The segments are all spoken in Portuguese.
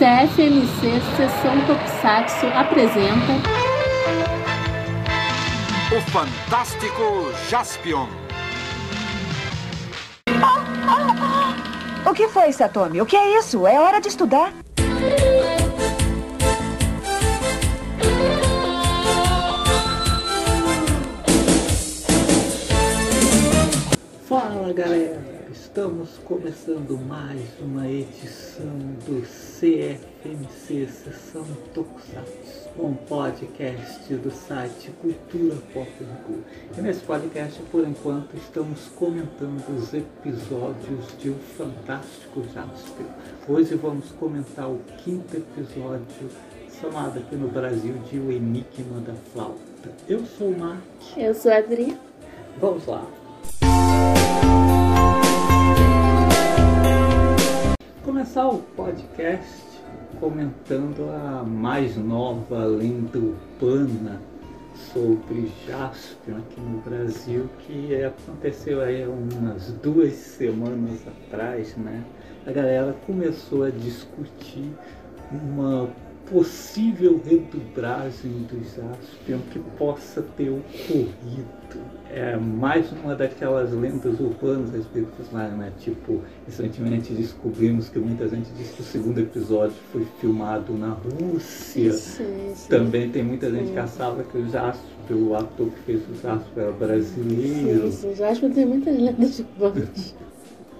CFMC Sessão Tokusatsu apresenta O Fantástico Jaspion. O que foi, Satomi? O que é isso? É hora de estudar. Estamos começando mais uma edição do CFMC Sessão Tokusatsu, um podcast do site Cultura Pop Go. E nesse podcast, por enquanto, estamos comentando os episódios de O Fantástico Jasper. Hoje vamos comentar o quinto episódio, chamado aqui no Brasil de O Enigma da Flauta. Eu sou o Mark, Eu sou a Adri. vamos lá. Começar o podcast comentando a mais nova lenda urbana sobre Jaspion aqui no Brasil, que aconteceu aí umas duas semanas atrás, né? A galera começou a discutir uma possível redublagem do Jaspion que possa ter ocorrido. É mais uma daquelas lendas urbanas a respeito do personagem, né? Tipo, recentemente descobrimos que muita gente disse que o segundo episódio foi filmado na Rússia. Sim, sim. Também tem muita gente Sim. que achava que o Jasper, o ator que fez o Jasper era brasileiro. Sim, sim. Acho que tem muitas lendas de bandas.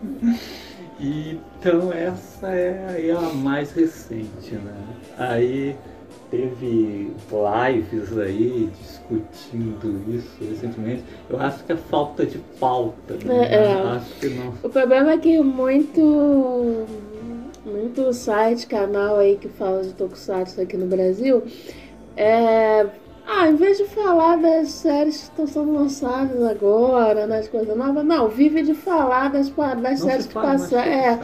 Então essa é aí a mais recente, né? Aí teve lives aí discutindo isso recentemente. Eu acho que é falta de pauta, né? É, é. Acho que não. O problema é que muito, muito site, canal aí que fala de Tokusatsu aqui no Brasil, é... Ah, em vez de falar das séries que estão sendo lançadas agora, nas coisas novas, não, vive de falar das, das séries que passaram. É,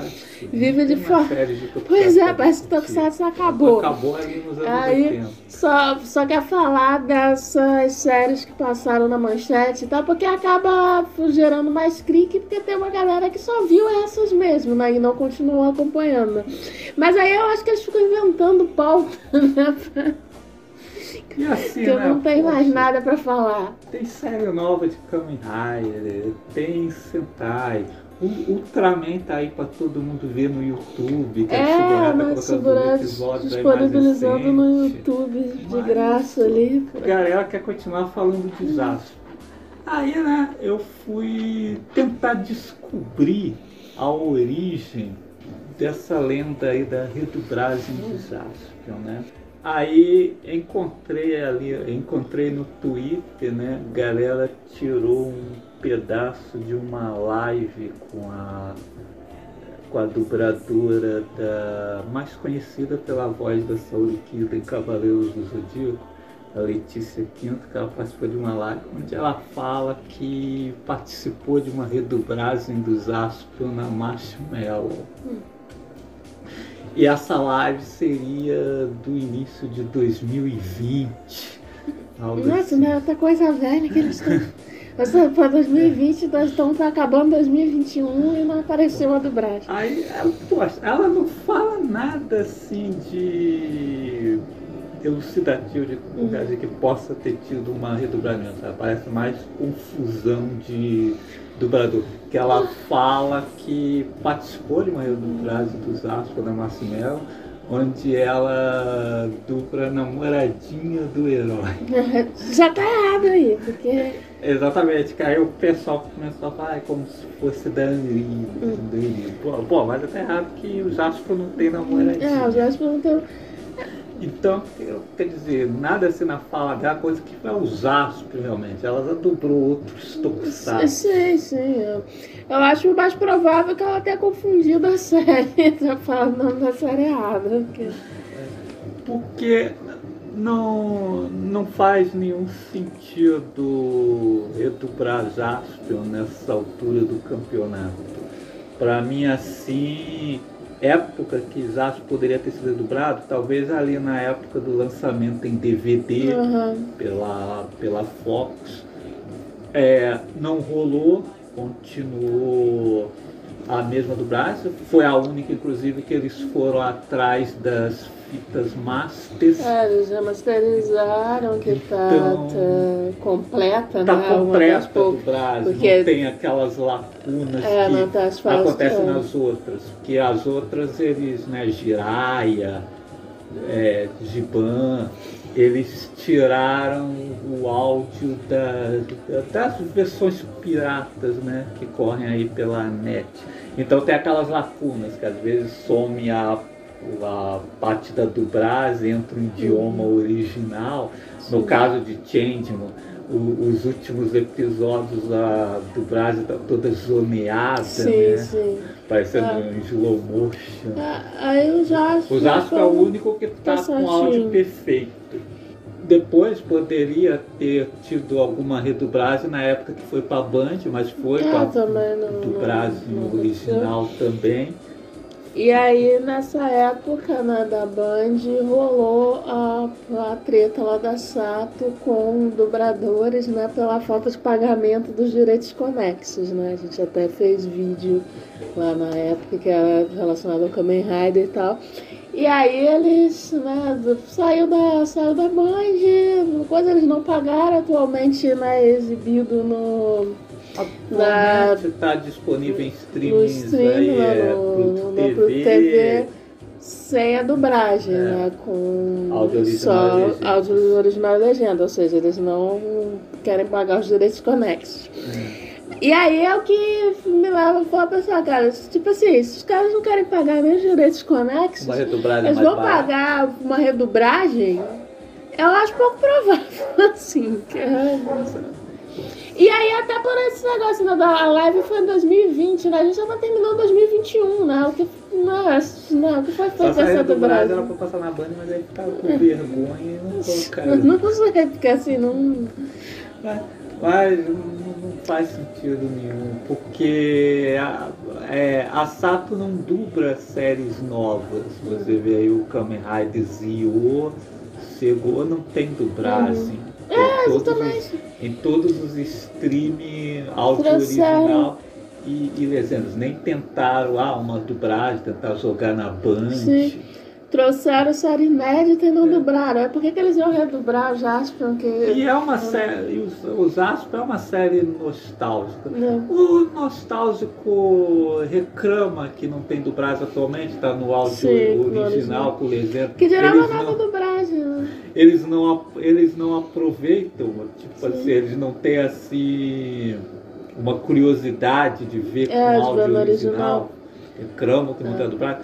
vive de tem fa- mais série de Tokusatsu pois é, parece que. Tokusatsu acabou. Acabou ali nos anos Aí, 80. Só, só quer falar dessas séries que passaram na manchete e tal, porque acaba gerando mais clique, porque tem uma galera que só viu essas mesmo, né? E não continuou acompanhando. Mas aí eu acho que eles ficam inventando pauta, né? E assim, Porque né? não tem mais poxa, nada pra falar. Tem série nova de Kamen Rider, tem Sentai. O Ultraman tá aí pra todo mundo ver no YouTube. Que É, tá episódios aí mais disponibilizando no. YouTube de Mas- graça ali. A galera quer continuar falando de Jasper. Aí, né, eu fui tentar descobrir a origem dessa lenda aí da redublagem de Jaspion, né? Aí encontrei ali, encontrei no Twitter, né, galera tirou um pedaço de uma live com a com a dubladora da mais conhecida pela voz da Saori Kida em Cavaleiros do Zodíaco, a Letícia Quinto, que ela participou de uma live onde ela fala que participou de uma redublagem dos Aspion na Marshmallow. E essa live seria do início de 2020. algo Nossa, assim. né? Outra coisa velha que eles estão. Para 2020, nós estamos acabando 2021 e não apareceu a dublagem. Aí, ela, poxa, ela não fala nada assim de elucidativo de, Uhum. de que possa ter tido uma redublagem, sabe? Parece mais confusão de dublador. Que ela fala que participou de uma redublagem dos Astros da Massimel, onde ela dubla a namoradinha do herói. Já tá errado aí, porque. Exatamente, que aí o pessoal começou a falar "Ah, é como se fosse da. Hum. Pô, pô, mas até errado que o Jasper não tem namoradinha. É, os Jasper não tem. Então, eu- quer dizer, nada assim na fala dela, coisa que foi o Jasper realmente. Ela já dublou outros tokusatsu. Sim, sim. Eu, eu acho mais provável que ela tenha confundido a série. Tá falando o nome da série errada. Porque... Porque não, não faz nenhum sentido redublar Jaspion nessa altura do campeonato. Para mim, assim, época que Jaspion poderia ter sido dublado, talvez ali na época do lançamento em DVD Aham. pela, pela Fox, é, não rolou continuou a mesma Brasil. Foi a única, inclusive, que eles foram atrás das fitas masters. É, eles já masterizaram que tá, Então, tá completa, Tá né? Das completa do Brasil, porque- não tem aquelas lacunas É, que tá acontecem que- nas outras. Porque as outras, eles, né, Jiraya, é, Giban, eles tiraram o áudio da- das versões piratas, né, que correm aí pela net. Então tem aquelas lacunas que às vezes some a, a parte da dublagem, entra o idioma original. No caso de Changeman, o- os últimos episódios da dublagem tá toda zoneada, Sim, né? sim. Parecendo É. um slow motion. Ah, Aí eu já acho. O Zasco é o único que está tá com áudio perfeito. Depois poderia ter tido alguma redublagem na época que foi para Band, mas foi É, a dublagem original também. E aí, nessa época né, da Band, rolou a, a treta lá da Sato com dubladores, né, pela falta de pagamento dos direitos conexos, né? A gente até fez vídeo lá na época que era relacionado ao Kamen Rider e tal. E aí eles, né, saiu da, saiu da Band, coisa eles não pagaram, atualmente né, exibido no, Atualmente está disponível em no streamings stream, aí, é, no, TV, TV, sem a dublagem, É. né? Com Áudio original só legenda. áudio original e legenda, ou seja, eles não querem pagar os direitos conexos. E aí é o que me leva a pensar, cara, tipo assim, se os caras não querem pagar nem os direitos conexos, eles vão pagar uma redublagem, eu acho pouco provável, assim. que é- E aí até por esse negócio, né, da live foi em 2020, né? A gente já tá terminando 2021, né? O que, né, né, o que foi feito essa redublagem dublagem? era pra passar na Band, mas aí ficava com vergonha e não colocaram. Não sei, porque assim, não. Mas, mas não, não faz sentido nenhum, porque a, é, a Sato não dubla séries novas. Você vê aí o Kamen Rider Zio, chegou, não tem dublagem. É, exatamente. em todos os stream áudio Trouxeram. original e, e legendas. Nem tentaram ah, uma dublagem, tentar jogar na Band. Sim. Trouxeram série inédita e não dubraram. É por que, que eles iam redubrar o Jaspion? Que... E é uma série, os, os é uma série nostálgica. Não. O nostálgico reclama que não tem dublagem atualmente, está no áudio Sim, original com legenda. Que geral é eles, nova não, dublagem, né? eles, não, eles não aproveitam, tipo Sim. assim, eles não têm assim uma curiosidade de ver com É, de áudio original. original. Reclamam que não É. tem dublagem.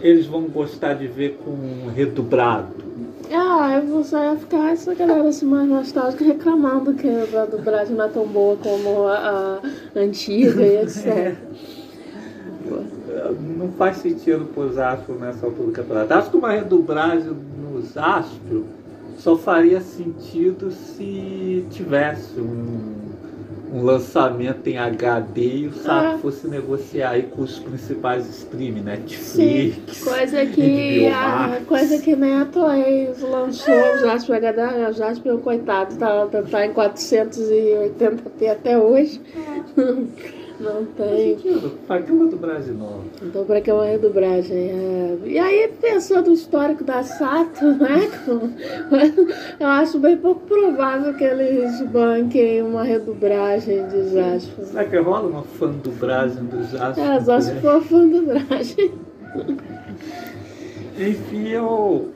Eles vão gostar de ver com redublado. Ah, só ia ficar essa galera assim mais nostálgica reclamando que a dublagem não é tão boa como a, a antiga e etc. Não faz sentido pôr Astro nessa altura do campeonato. Acho que uma redublagem nos Astro só faria sentido se tivesse um, um lançamento em HD e o Sato Ah. fosse negociar aí com os principais streaming, Sim, Netflix. coisa que, a, coisa que nem a Toei lançou o Jasper HD, o Jasper, coitado, tá, tá, tá em 480p até hoje. Não tem. Para que uma dublagem nova? Então, para que é uma redublagem? É... E aí, pensando no histórico da Sato, né? Eu acho bem pouco provável que eles banquem uma redublagem de Jasper. Será que rola uma fã dublagem dos Astro? É, só se for fã dublagem. Enfim, eu,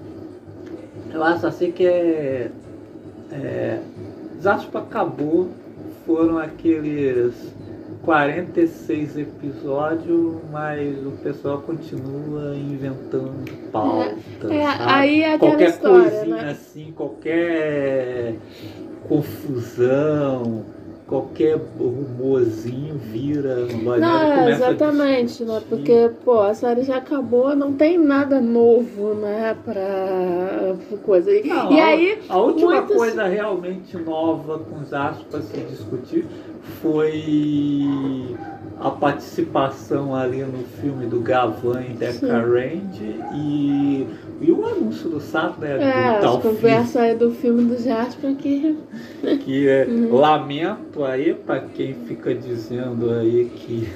eu acho assim que é, é Zaspa acabou, foram aqueles 46 episódios, mas o pessoal continua inventando pauta. é, sabe? aí é qualquer história, coisinha né? assim, qualquer confusão, qualquer rumorzinho vira Não, é, começa a exatamente, né? Porque, pô, a série já acabou, não tem nada novo, né? Pra coisa. Não, e a- aí, a última muitos- coisa realmente nova com os aspas se discutir foi a participação ali no filme do Gavan e Deca Range e, e o anúncio do Sato, né? É, do tal as conversas aí do filme do Jasper que. que é, Uhum. lamento aí para quem fica dizendo aí que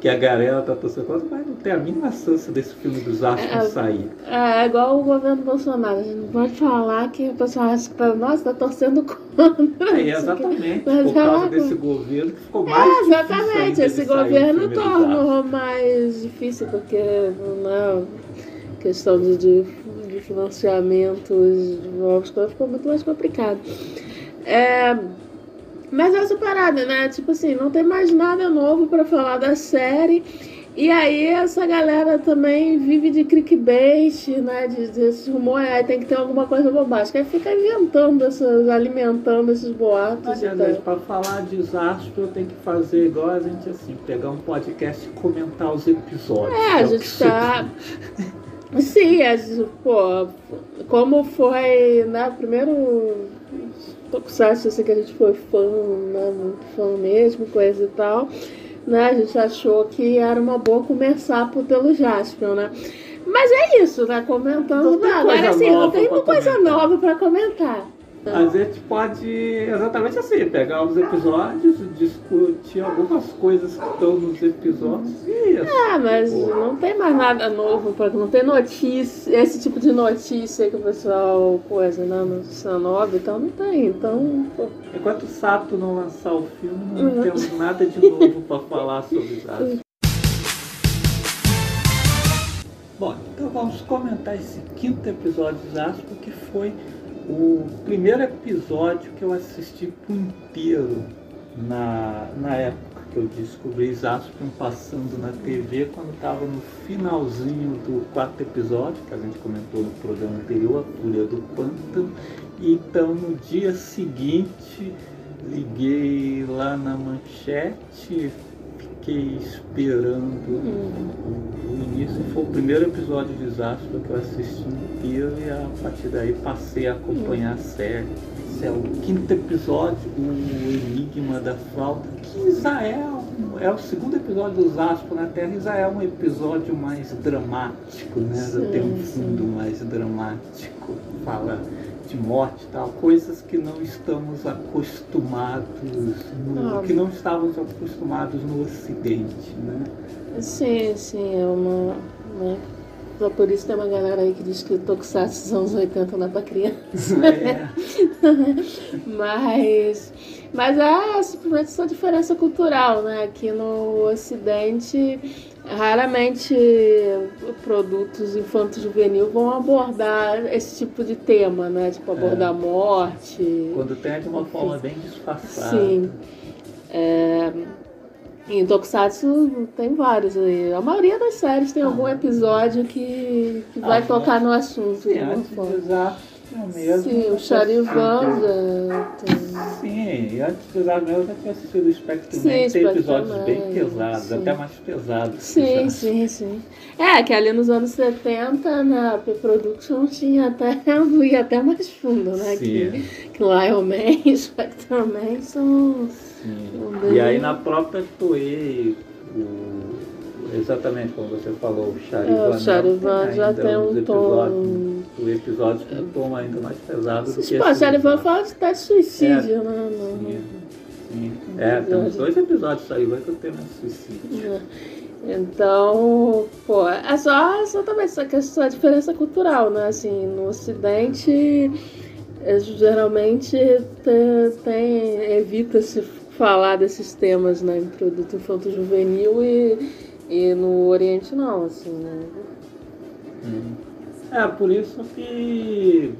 que a galera tá torcendo contra, mas não tem a mínima chance desse filme do Jasper É, sair. É, é igual o governo Bolsonaro. A gente não pode falar que o pessoal acha que tá, nossa, tá torcendo contra. É, exatamente, Mas por causa desse governo que ficou mais É, difícil exatamente. Esse governo tornou mais difícil, porque né, questão de, de, de financiamentos de novos coisas ficou muito mais complicado. É, mas essa parada, né? Tipo assim, não tem mais nada novo pra falar da série. E aí essa galera também vive de clickbait, né? De, desses rumores, aí tem que ter alguma coisa bombástica. Aí fica inventando essas, alimentando esses boatos vezes, tal. para falar de desastre, eu tenho que fazer igual a gente, assim, pegar um podcast e comentar os episódios. É, a o gente tá. Sim, a gente, pô, como foi, né, o primeiro Tokusatsu assim, que a gente foi fã, né, muito fã mesmo, coisa e tal, né, a gente achou que era uma boa começar por, pelo Jaspion, né. Mas é isso, né, comentando, Não né, agora assim, não tem uma coisa nova pra comentar. A gente pode exatamente assim, pegar os episódios, discutir algumas coisas que estão nos episódios e é isso. Ah, mas Pô. não tem mais nada novo, pra, não tem notícia, esse tipo de notícia que o pessoal coisa, né, notícia nova e tal, não tem. Então, pô, Enquanto o Sato não lançar o filme, não Uhum. temos nada de novo para falar sobre desastre. Bom, então vamos comentar esse quinto episódio de Zasco, que foi o primeiro episódio que eu assisti por inteiro na, na época que eu descobri Zaspin passando na TV, quando estava no finalzinho do quarto episódio, que a gente comentou no programa anterior, A Fúria do Pântano. E Então, no dia seguinte, liguei lá na manchete, fiquei esperando o, o início. Foi o primeiro episódio de Desastre que eu assisti inteiro e a partir daí passei a acompanhar a série. Esse é o quinto episódio, o Enigma da Flauta, que já é, o segundo episódio do Zaspo na Terra já é um episódio mais dramático, né? Já tem um Sim, fundo mais dramático. Fala de morte e tal, coisas que não estamos acostumados, no- Ah. que não estávamos acostumados no Ocidente, né? sim, sim, é uma. Né, só por isso tem uma galera aí que diz que Tokusatsu dos anos 80 não é pra criança. É, Mas, mas é simplesmente essa diferença cultural, né? Aqui no Ocidente, raramente produtos infanto-juvenil vão abordar esse tipo de tema, né? Tipo, abordar morte. quando tem é de uma forma bem disfarçada. Sim. É, em Tokusatsu tem vários aí. A maioria das séries tem algum episódio que, que vai Ah, tocar no assunto Sim, de de Desastre mesmo. Sim, o Charivan assisti- já tem. Sim, e antes mesmo eu já tinha assistido o Spectre Sim, Man, tem episódios Man, bem pesados, sim. até mais pesados. Sim, sim, sim. É, que ali nos anos 70, na P-Production tinha até, ia até mais fundo, né? Sim. Que, que Lion Man, Spectre Man são... Sim. Um E aí na própria Toei, o- exatamente como você falou, o Charivan, É, o Charivan tem já tem um episódios, o episódio com um tom ainda mais pesado do que a esse Charivan fala até de suicídio, né? no- Sim, sim. É, tem uns dois episódios vai que eu tenho um suicídio. né? Então, pô, é só exatamente essa questão, a diferença cultural, né? Assim, no Ocidente, é, geralmente te- tem, evita-se falar desses temas, né? Em produto infanto-juvenil e, e no Oriente não, assim, né? Hum. É, por isso que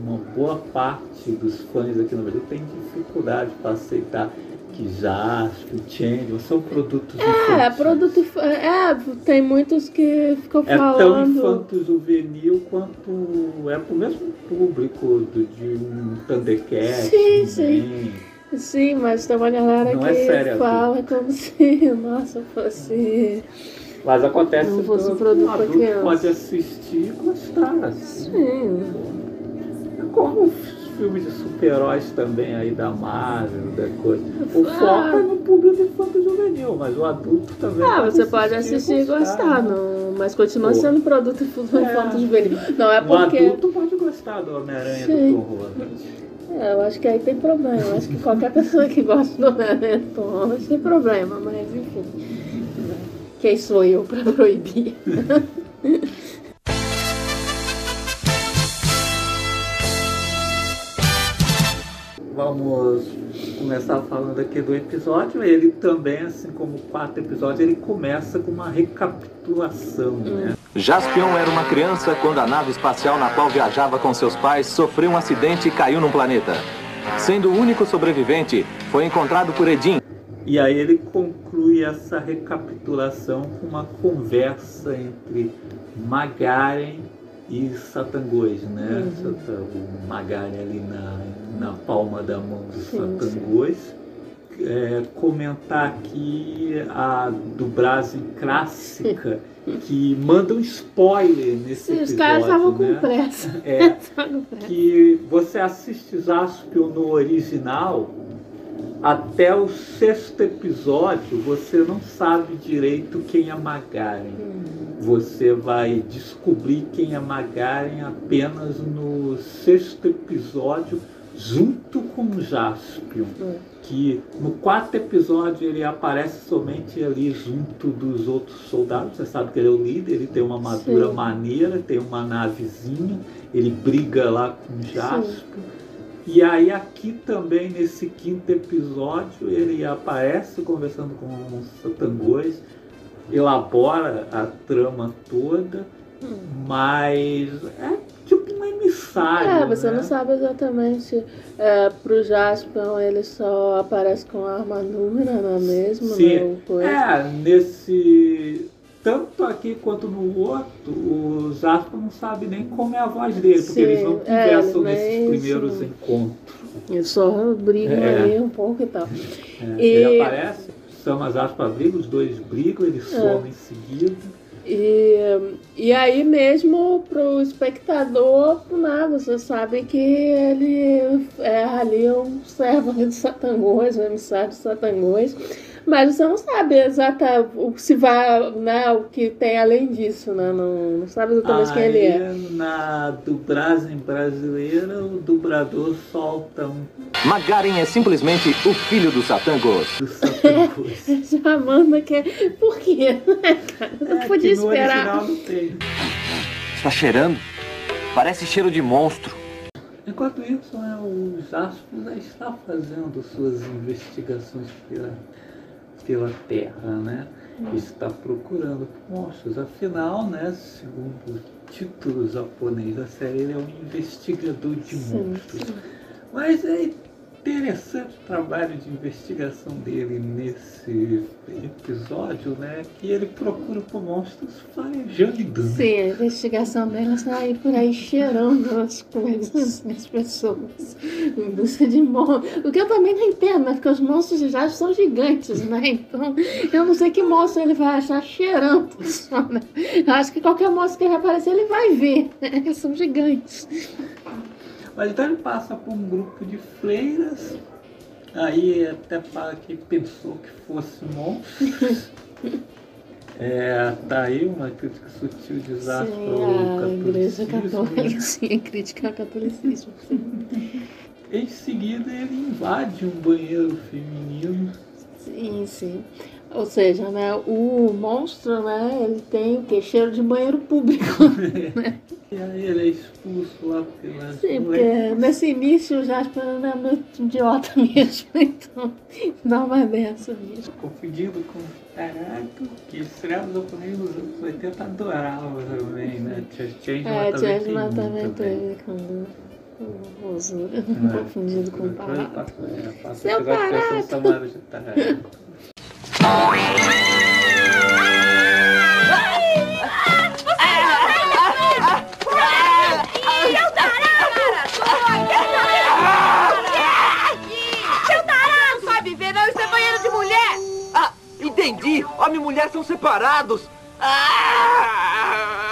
uma boa parte dos fãs aqui no Brasil tem dificuldade para aceitar que Jasper, Change são produtos É, infantis. produto. É, tem muitos que ficam É tão falando. infanto-juvenil quanto é pro mesmo público do, de um Thundercat. Sim, sim. Sim, mas tem uma galera Não que é sério, fala como se, nossa, fosse. Mas acontece Não que fosse todo produto adulto criança. pode assistir e gostar. Sim. É como filmes de super-heróis também aí da Marvel, da coisa. O Ah. foco é no público infanto juvenil, mas o adulto também. Ah, você pode assistir e gostar, né? não, mas continua Pô. sendo produto infanto É. juvenil. Não é Um porque. adulto pode gostar do Homem-Aranha do. Tom Holland. É, eu acho que aí tem problema. Eu acho que qualquer pessoa que gosta do Holland tem problema, mas enfim. Quem sou eu pra proibir? Vamos começar falando aqui do episódio. Ele também, assim como o quarto episódio, ele começa com uma recapitulação, né? Jaspion era uma criança quando a nave espacial na qual viajava com seus pais sofreu um acidente e caiu num planeta. Sendo o único sobrevivente, foi encontrado por Edin, E aí ele conclui essa recapitulação com uma conversa entre Magaren e Satangos, né? Satan- O Magaren ali na, na palma da mão do Sim, Satangos. É, comentar aqui a dublagem clássica que manda um spoiler nesse Sim, os episódio, caras estavam com né? pressa. É, com pressa. que você assiste Jaspion no original, até o sexto episódio você não sabe direito quem é Magaren. Você vai descobrir quem é Magaren apenas no sexto episódio, junto com Jaspion. Hum. Que no quarto episódio ele aparece somente ali junto dos outros soldados. Você sabe que ele é o líder, ele tem uma armadura Sim. maneira, tem uma navezinha, ele briga lá com Jaspion. E aí aqui também nesse quinto episódio ele aparece conversando com o Satangos, elabora a trama toda, mas é É, você né? não sabe exatamente. É, pro Jaspion ele só aparece com a armadura, não é mesmo? Sim. Não. É, nesse. Tanto aqui quanto no outro, o Jasper não sabe nem como é a voz dele, porque Sim, eles não é, conversam ele nesses primeiros sim. encontros. Eles só brigam É. ali um pouco e tal. É, E- Ele aparece, chama Jasper briga, os dois brigam, ele some em seguida. E, e aí mesmo pro espectador, né, você sabe que ele é ali um servo ali do Satangos, um emissário do Satangos, mas você não sabe exata o se vai, né, o que tem além disso, né? Não, não sabe exatamente quem ele é. Aí, na dublagem brasileira, o dublador solta um Magaren é simplesmente o filho do Satangos. do Satangos. Já manda que é. Por quê? né, cara? Eu não É, podia que no esperar. original não tem. Está cheirando? Parece cheiro de monstro. Enquanto isso, né, o Jasper já está fazendo suas investigações pela, pela Terra, né? Está procurando monstros. Afinal, né, segundo o título japonês da série, ele é um investigador de monstros. Mas é interessante trabalho de investigação dele nesse episódio, né? Que ele procura por monstros farejando. Sim, a investigação dela sai por aí cheirando as coisas, as pessoas, em busca de monstros. O que eu também não entendo, né? Porque os monstros Jade são gigantes, né? Então, eu não sei que monstro ele vai achar cheirando só, né? Eu acho que qualquer monstro que ele aparecer, ele vai ver, né? Eles são gigantes. Mas então ele passa por um grupo de freiras, aí até fala que pensou que fosse monstros. É, tá aí uma crítica sutil de desastre Sim, a igreja catolicismo. católica, sim, a crítica ao catolicismo. Em seguida ele invade um banheiro feminino. sim. sim. Ou seja, né, o monstro, né, ele tem o que? Cheiro de banheiro público. E aí ele é expulso lá pelas Sim, porque mulheres. nesse início o Jasper não é muito idiota mesmo, então dá uma dessa mesmo. Confundido com Caraca, que dos japoneses nos anos 80 adorava também, né? Changeman É, também teve quando o Rosura, É. confundido com o Pará. é, Seu Pará! Entendi! Homem e mulher são separados! Ah!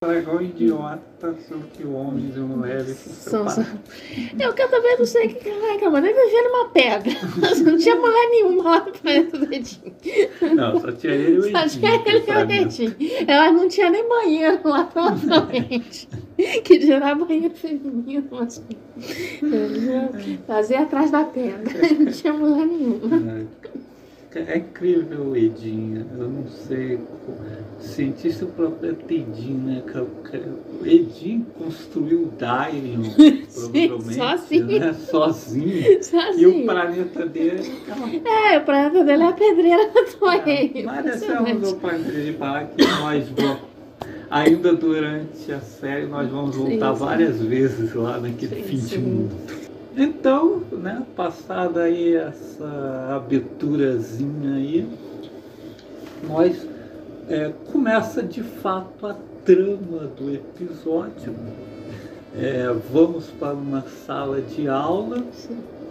É igual idiota, só que homens e mulheres são. são... Eu que eu também não sei o que ela reclamando. Ele vivia numa pedra. Não tinha mulher nenhuma lá planeta do Edinho. Não, só tinha ele e o Edinho. Só tinha ele e o Edinho. Ela não tinha nem banheiro lá provavelmente. que gerar banheiro feminino, mas. Fazia atrás da pedra. Não tinha mulher nenhuma. É incrível, Edinho. Eu não sei. Cientista próprio Edinho, né? O Edinho construiu o Dylion, provavelmente. Sozinho. Né? Sozinho. Sozinho. E o planeta dele. É, o planeta dele é a pedreira do Torreio. Mas deixamos o planeta de falar que nós vamos. Ainda durante a série, nós vamos voltar sim, sim. várias vezes lá naquele sim, fim de mundo. Então, né, passada aí essa aberturazinha aí, nós é, começa de fato a trama do episódio. É, vamos para uma sala de aula,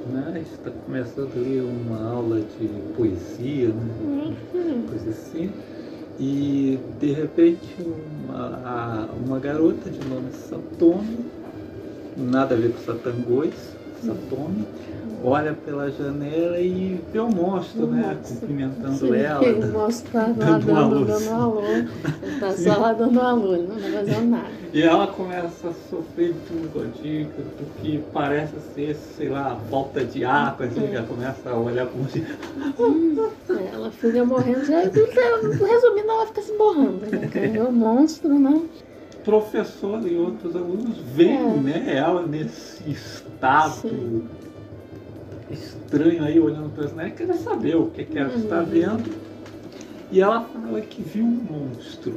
né? Está começando ali uma aula de poesia, né? Uhum. coisa assim. E de repente uma, uma garota de nome Satomi, nada a ver com Satangões, Satomi, olha pela janela e vê o monstro, né? Cumprimentando Sim, ela. O monstro está lá dando, dando, dando alô. Ele está só lá dando alô, ele não está fazendo nada. E ela começa a sofrer de um godinho do que parece ser, sei lá, falta de ar, assim, é. ela começa a olhar como se. É, ela fica morrendo, já, resumindo, ela fica se borrando, né? Vê o monstro, né? Professor e outros alunos veem é. né, ela nesse estado Sim. estranho aí, olhando para as quer saber o que, que ela uhum. está vendo. E ela fala que viu um monstro.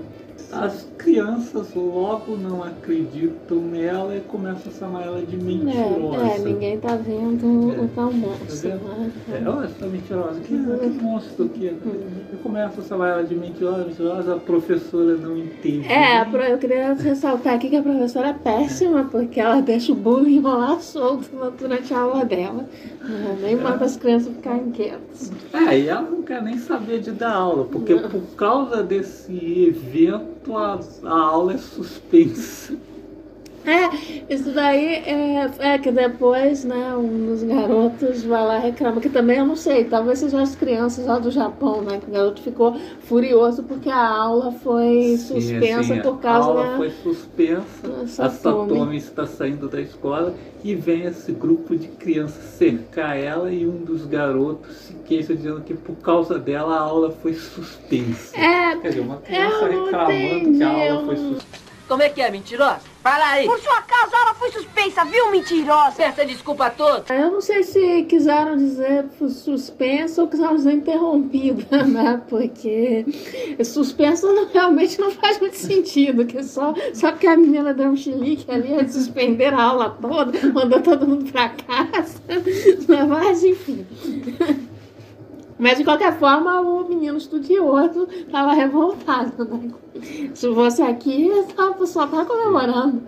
As crianças logo não acreditam nela e começam a chamar ela de mentirosa. É, é ninguém tá vendo é. o tal monstro. Tá né? É, olha essa mentirosa, que, que monstro que é. E começam a chamar ela de mentirosa, mentirosa, a professora não entende. É, eu queria ressaltar aqui que a professora é péssima, porque ela deixa o bullying rolar solto durante a aula dela. Nem manda as crianças ficarem quietas. É, e ela não quer nem saber de dar aula, porque não. por causa desse evento a, a aula é suspensa. É, isso daí é, é que depois, né, um dos garotos vai lá reclama, que também eu não sei, talvez sejam as crianças lá do Japão, né, que o garoto ficou furioso porque a aula foi suspensa sim, por causa da... A aula da... foi suspensa, a Satomi está saindo da escola e vem esse grupo de crianças cercar ela e um dos garotos se queixa dizendo que por causa dela a aula foi suspensa. É, Quer dizer, uma criança reclamando entendi, que a aula foi suspensa. Como é que é, mentirosa? Fala aí. Por sua causa, ela foi suspensa, viu, mentirosa? Peça desculpa toda. Eu não sei se quiseram dizer suspensa ou quiseram dizer interrompida, né? Porque suspensa não, realmente não faz muito sentido. Que só, só porque a menina deu um chilique ali, a suspender a aula toda, mandou todo mundo pra casa. Mas, enfim. Mas de qualquer forma, o menino estudioso estava revoltado. Né? Se fosse aqui, pessoal estava comemorando.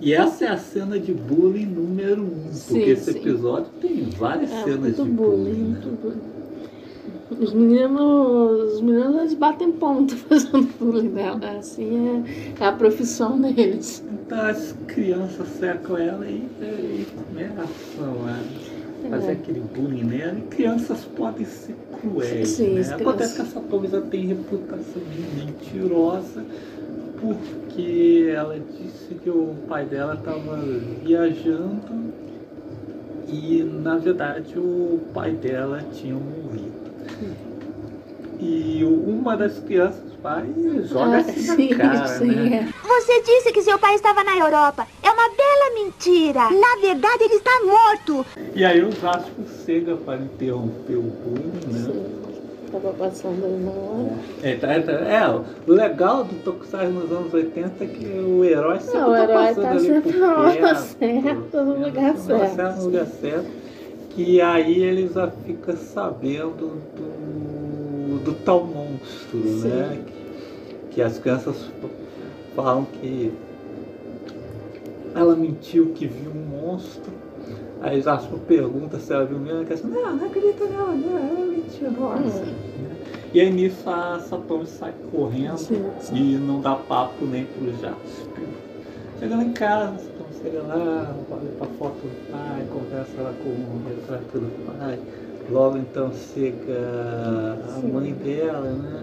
E essa é a cena de bullying número um, sim, porque esse sim. episódio tem várias é, cenas de bullying. bullying né? muito bullying. Os meninos, os meninos eles batem ponto fazendo bullying dela. Assim é, é a profissão deles. Então as crianças secam ela e, e começam a fazer é. aquele bullying. E crianças podem ser cruéis. Sim, né? Acontece que essa Tomisa tem reputação de mentirosa porque ela disse que o pai dela estava viajando e na verdade o pai dela tinha morrido. E uma das crianças vai joga ah, assim sim, cara, sim, né? É. Você disse que seu pai estava na Europa. É uma bela mentira. Na verdade, ele está morto. E aí os astros chegam para interromper o bullying, né? Sim. Tava passando na hora. É, tá, tá, é, o legal do Tokusatsu nos anos 80 é que o herói sempre Não, o tá herói tá, tá sempre na hora certa, no lugar certo. No lugar certo. Que aí eles já ficam sabendo do, do tal monstro, Sim. né? Que, que as crianças falam que ela mentiu que viu um monstro. Aí Jasper pergunta se ela viu mesmo, ela assim, não, não acredito nela, não, ela mentiu, nossa. Hum. E aí nisso a Satomi sai correndo Sim, sim. e não dá papo nem pro Jaspion. Chegando em casa, Satomi chega lá, olha pra foto do pai, conversa lá com o retrato do pai. Logo então chega a mãe dela, né?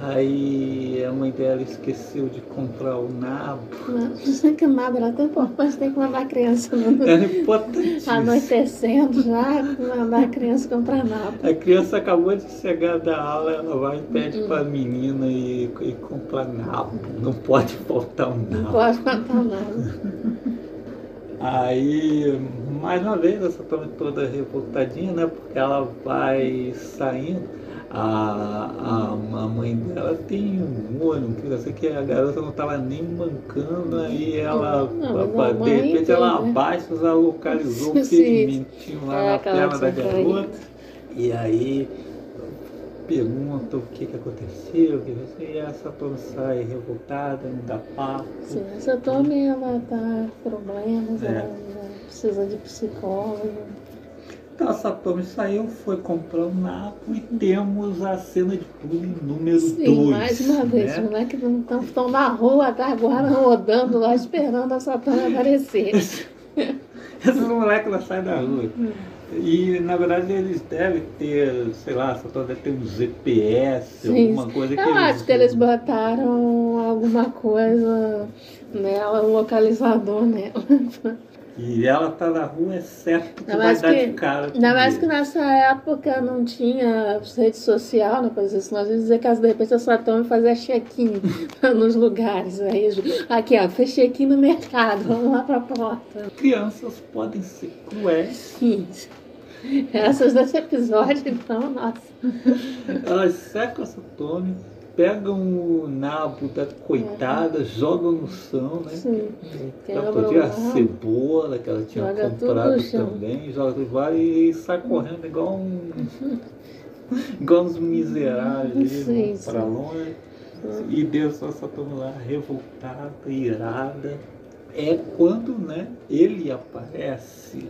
Aí a mãe dela esqueceu de comprar o nabo. Não sei que nada, era tão importante, tem que mandar a criança no... Era importantíssimo. anoitecendo já, mandar a criança comprar nada. A criança acabou de chegar da aula, ela vai e pede Uhum. pra menina e, e comprar nabo. Não pode faltar um Não nabo. pode contar nada. Aí, mais uma vez, essa turma toda revoltadinha, né? Porque ela vai saindo. A, a, a mãe dela tem um olho, que eu sei que a garota não estava nem mancando, aí ela, Não, de repente, ela né? abaixa, já localizou o ferimentinho lá É, na perna da garota. E aí pergunta o que, que aconteceu, que aconteceu, e essa turma sai revoltada, não dá papo. Sim, essa Tommy, ela tá com problemas, É. ela, ela precisa de psicólogo. Então a Satomi saiu, foi comprar o nabo e temos a cena de bullying número 2. Sim, mais uma vez, os né? moleques não estão na rua até agora rodando lá esperando a Satana aparecer. Esses moleques lá saem da rua. E na verdade eles devem ter, sei lá, a Satomi deve ter um GPS, Sim, alguma coisa que Eu eles acho que eles botaram alguma coisa nela, um localizador nela. E ela tá na rua, é certo que Ainda vai dar que- de cara. Ainda mais que nessa época não tinha rede social, não coisa assim. Nós íamos dizer que de repente a Satome fazia check-in nos lugares. Aí, aqui, ó, fez check-in no mercado, vamos lá pra porta. Crianças podem ser cruéis, Sim. Essas desse episódio, então, nossa. elas secam a Satomi, pegam o nabo da coitada, jogam no chão, né? Sim. Ela podia a cebola que ela tinha Joga comprado também, joga tudo vai e sai correndo igual um. igual uns miseráveis Sim, ali, pra sim. longe. E Deus só essa turma lá revoltada, irada. É quando né, ele aparece.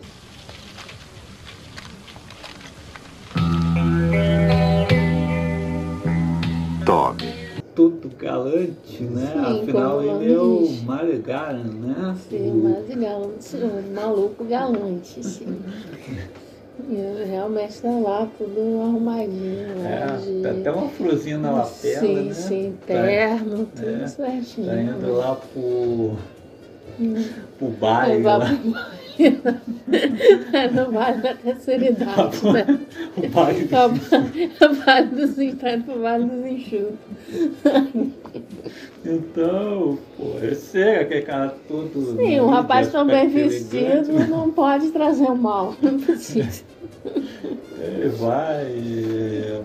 Tome. Todo galante, né? Sim, Afinal, ele é o nome Malegaran, né? Sim, mas galante, um maluco galante, sim. E realmente tá lá tudo arrumadinho. lá de- É, tá até uma florzinha na lapela, Sim, né? sim, Tá- terno, tudo é, certinho. Tá indo lá pro, Hum. pro baile lá. pro baile. Não vale da terceira idade, né? O baile do- É o vale dos pro vale dos enxutos. Então, pô, eu sei, aquele cara todo. Sim, um rapaz tão bem vestido elegante, não pode trazer o mal, não precisa. Ele vai, é,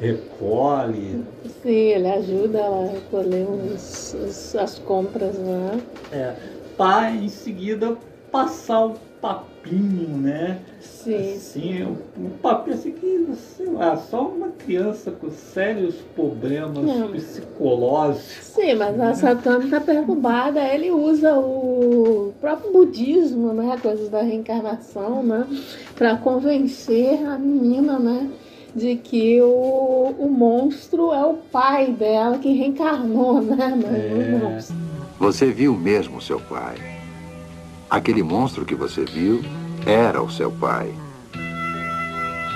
recolhe. Sim, ele ajuda ela a recolher os, os- as compras lá. É, para em seguida passar o papinho, né? Sim, Assim, o, o papinho assim que, sei lá, só uma criança com sérios problemas Não. psicológicos. Sim, mas a Satana está perturbada, ele usa o próprio budismo, né, coisas da reencarnação, né, para convencer a menina, né, de que o, o monstro é o pai dela que reencarnou, né, no É. monstro. Você viu mesmo seu pai. Aquele monstro que você viu era o seu pai.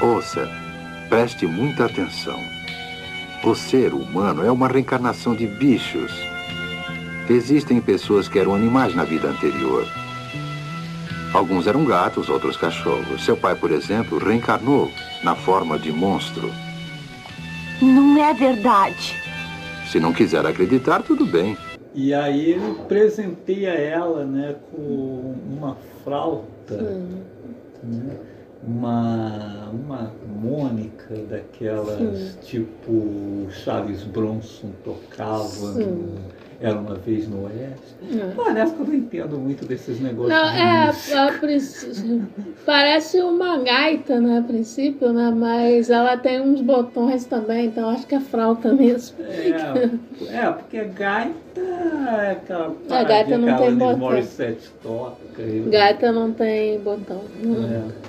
Ouça, preste muita atenção. O ser humano é uma reencarnação de bichos. Existem pessoas que eram animais na vida anterior. Alguns eram gatos, outros cachorros. Seu pai, por exemplo, reencarnou na forma de monstro. Não é verdade. Se não quiser acreditar, tudo bem. E aí ele presenteia ela, né, com uma flauta, Sim, né, uma, uma mônica daquelas tipo o Charles Bronson tocava, Sim. Era uma vez no Oeste. é. Parece que eu não entendo muito desses negócios. Não, é, a princ- parece uma gaita, né, a princípio, né, mas ela tem uns botões também, então acho que é fralta mesmo. É, é, porque gaita é aquela A gaita não a tem botão. Morissette toca. Gaita não tem botão. É.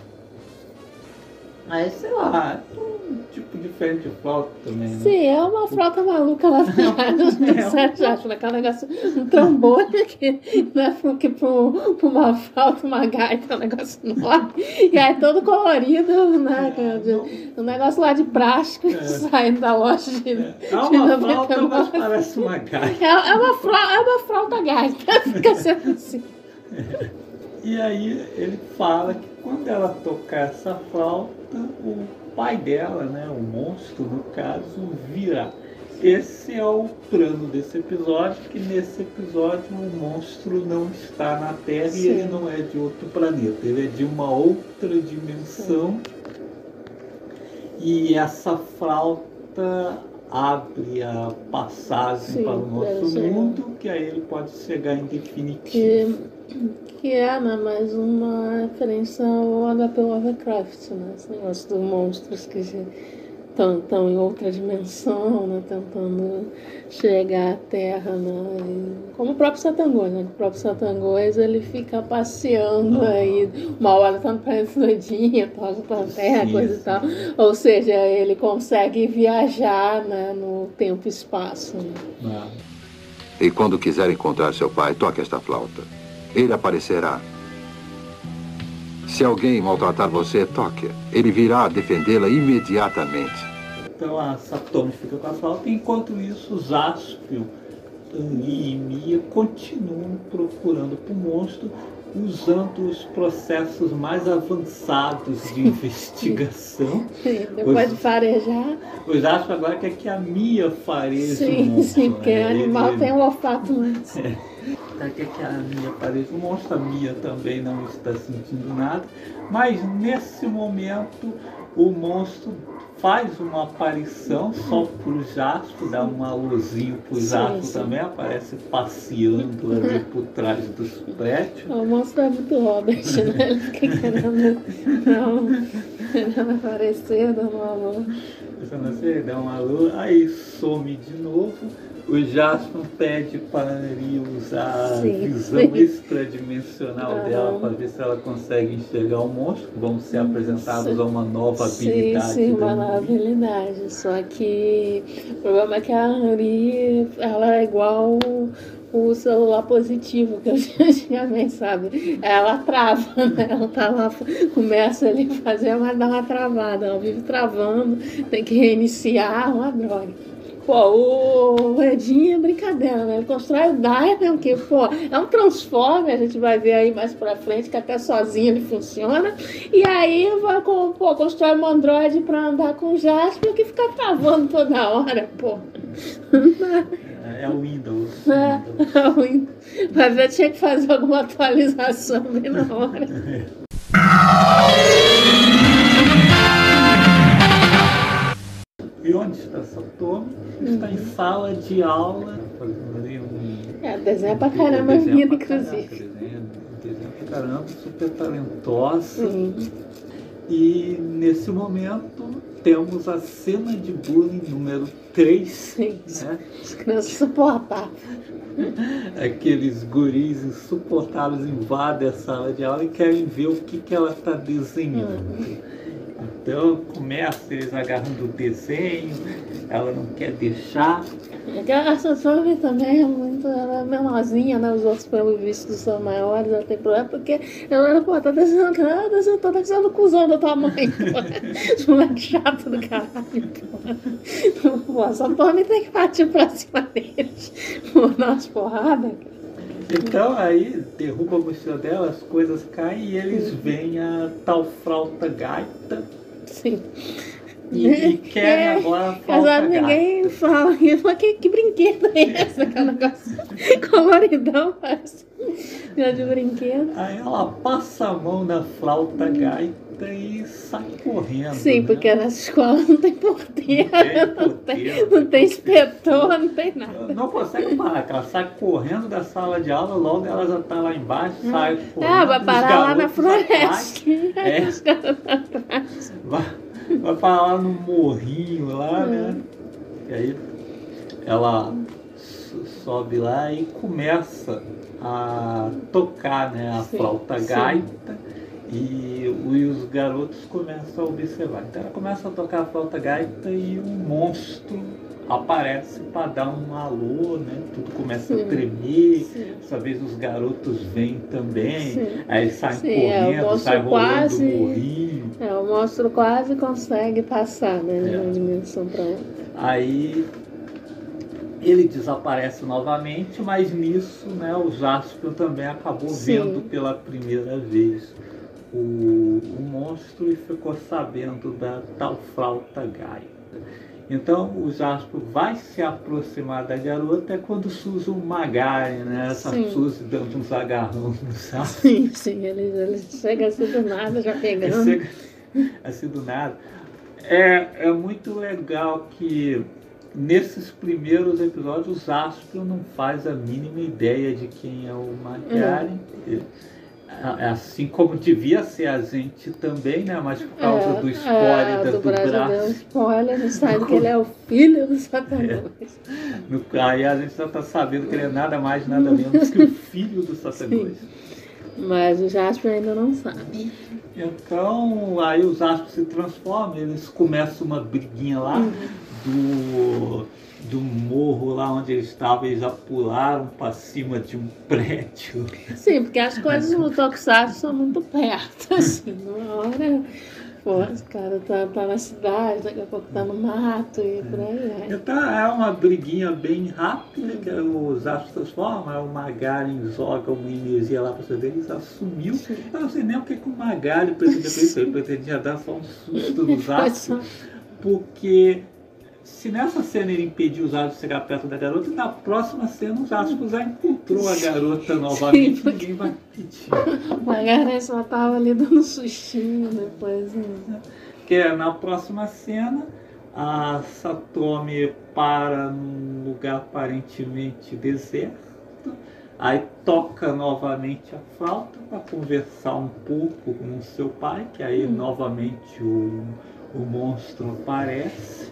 Aí, sei lá, é um tipo diferente de flauta também, né? Sim, é uma flauta maluca lá do Sete Jasper, aquele negócio, um trambolho que né, que para uma flauta, uma gaita, um negócio enorme. E aí todo colorido, né? Um negócio lá de plástico é. saindo da loja de. É, é uma flauta, mas parece uma gaita. É, é, uma, flauta, é uma flauta gaita, fica sendo assim. É. E aí ele fala que quando ela tocar essa flauta, o pai dela, né, o monstro no caso, virá. Esse é o plano desse episódio, que nesse episódio o monstro não está na Terra Sim. e ele não é de outro planeta, ele é de uma outra dimensão. Sim. E essa flauta abre a passagem Sim, para o nosso mundo, que aí ele pode chegar em definitivo. Que, que é né, mais uma referência ao H.P. Lovecraft, né? Esse negócio dos monstros que estão em outra dimensão, né? Tentando chegar à Terra, né? E, como o próprio Satangôs, né? O próprio Satangôs, ele fica passeando aí, uma hora tá no planeta doidinho, toca pra Terra, Sim. coisa e tal. Ou seja, ele consegue viajar né, no tempo e espaço. Né? Ah. E quando quiser encontrar seu pai, toque esta flauta. Ele aparecerá. Se alguém maltratar você, toque. Ele virá defendê-la imediatamente. Então a Satomi fica com a flauta, enquanto isso Zaspio, Ani e Mia continuam procurando por monstro usando os processos mais avançados de investigação. Depois os, de farejar. Os Zaspio agora quer que a Mia fareje sim, o monstro. Sim, porque né? o animal ele, tem um olfato antes. É, quer que a Mia fareje o monstro, a Mia também não está sentindo nada, mas nesse momento o monstro faz uma aparição só pro Jaspo, dá um alôzinho pro Jaspo também, aparece passeando ali por trás dos prédios. O monstro é muito Robert, né? Ele fica querendo não, aparecer, dando um alô. Assim, dá um alô, aí some de novo o Jasper pede para Ari usar a visão extradimensional uhum. dela para ver se ela consegue enxergar o monstro. Vamos ser apresentados sim. a uma nova habilidade. Sim, sim, uma nova habilidade. Só que o problema é que a Ari ela é igual o celular positivo que eu tinha antigamente, sabe? Ela trava, né? Ela tá lá, começa ali a fazer, mas dá uma travada. Ela vive travando, tem que reiniciar, uma droga. Pô, o Edinho é brincadeira, né? Ele constrói o Dyna, que, pô, é um Transformer, a gente vai ver aí mais pra frente, que até sozinho ele funciona. E aí vai com, pô, constrói um Android pra andar com o Jasper, que fica travando toda hora, pô. É, é o Windows. É, é o Windows. Mas eu tinha que fazer alguma atualização bem na hora. E onde está uhum. em sala de aula, fazendo ali um. É, desenha pra caramba a vida, inclusive. Desenha, desenha pra caramba, super talentosa. Uhum. E nesse momento temos a cena de bullying número 3. Sim, né? as crianças suportáveis. Aqueles guris insuportáveis invadem a sala de aula e querem ver o que, que ela está desenhando. Uhum. Então começa eles agarrando o desenho, ela não quer deixar. A Sassone também é muito ela é menorzinha, né? Os outros, pelo visto, são maiores, ela tem problema, porque ela, pô, tá desenhando, ela tá tá desenhando cuzão da tua mãe, pô. Os moleques chatos do caralho, pô. Pô, essa tem que partir pra cima deles. Pô, nas porradas, cara. Então aí derruba a mochila dela, as coisas caem e eles veem a tal frauta gaita. Sim. E, e querem é, agora a flauta ninguém fala isso, mas que, que brinquedo é esse? Aquele negócio coloridão, parece de brinquedo. Aí ela passa a mão na flauta gaita e sai correndo. Sim, né? porque nessa escola não tem porteira, não tem, não tem, inspetor, não tem nada. Não consegue parar, ela sai correndo da sala de aula, logo ela já está lá embaixo, hum. sai correndo. Ah, vai parar lá na floresta. É. Vai, vai parar lá no morrinho lá, hum. né? E aí ela sobe lá e começa a tocar né, a Sim. flauta gaita E, e os garotos começam a observar. Então ela começa a tocar a flauta gaita e um monstro aparece para dar um alô, né? Tudo começa Sim, a tremer. sim. Dessa vez os garotos vêm também. Sim. Aí eles saem Sim, é, correndo, monstro saem rolando quase- o morrinho. É, o monstro quase consegue passar, né? De É. uma dimensão para outra. Aí ele desaparece novamente, mas nisso né, o Jaspion também acabou Sim. vendo pela primeira vez o, o monstro e ficou sabendo da tal flauta gaita. Então o Jaspion vai se aproximar da garota é quando o Magari, né? Essa Sim. Suzy dando uns agarrão no saco. Sim, sim, ele, ele chega assim do nada, já pegando. Chega assim do nada. É, é muito legal que nesses primeiros episódios o Jaspion não faz a mínima ideia de quem é o Magari. É, Assim como devia ser a gente também, né? Mas por causa É, do spoiler é, do do, Brasil deu braço. spoiler, não sabe que ele é o filho do Satanás. No, aí a gente já está sabendo que ele é nada mais, nada menos que o filho do Satanás. Mas o Jasper ainda não sabe. Então, aí os astros se transformam, eles começam uma briguinha lá do, do morro lá onde eles estavam, eles já pularam para cima de um prédio. Sim, porque as coisas no Tokusatsu são muito perto, assim. Uma hora, pô, esse cara tá, tá na cidade, daqui a pouco tá no mato e por aí vai. Então é uma briguinha bem rápida, que os astros transformam, aí o Magaren joga uma energia lá para você ver, eles assumiu. Eu não sei nem o que, que o Magaren pretendia com isso, ele pretendia dar só um susto nos astros. Porque se nessa cena ele impediu os astros de chegar perto da garota, na próxima cena os astros já encontrou a garota novamente, Sim, porque- ninguém vai pedir. O Magaren só tava ali dando um sustinho depois. né? Porque é na próxima cena a Satomi para num lugar aparentemente deserto, aí toca novamente a flauta para conversar um pouco com o seu pai, que aí novamente o, o monstro aparece.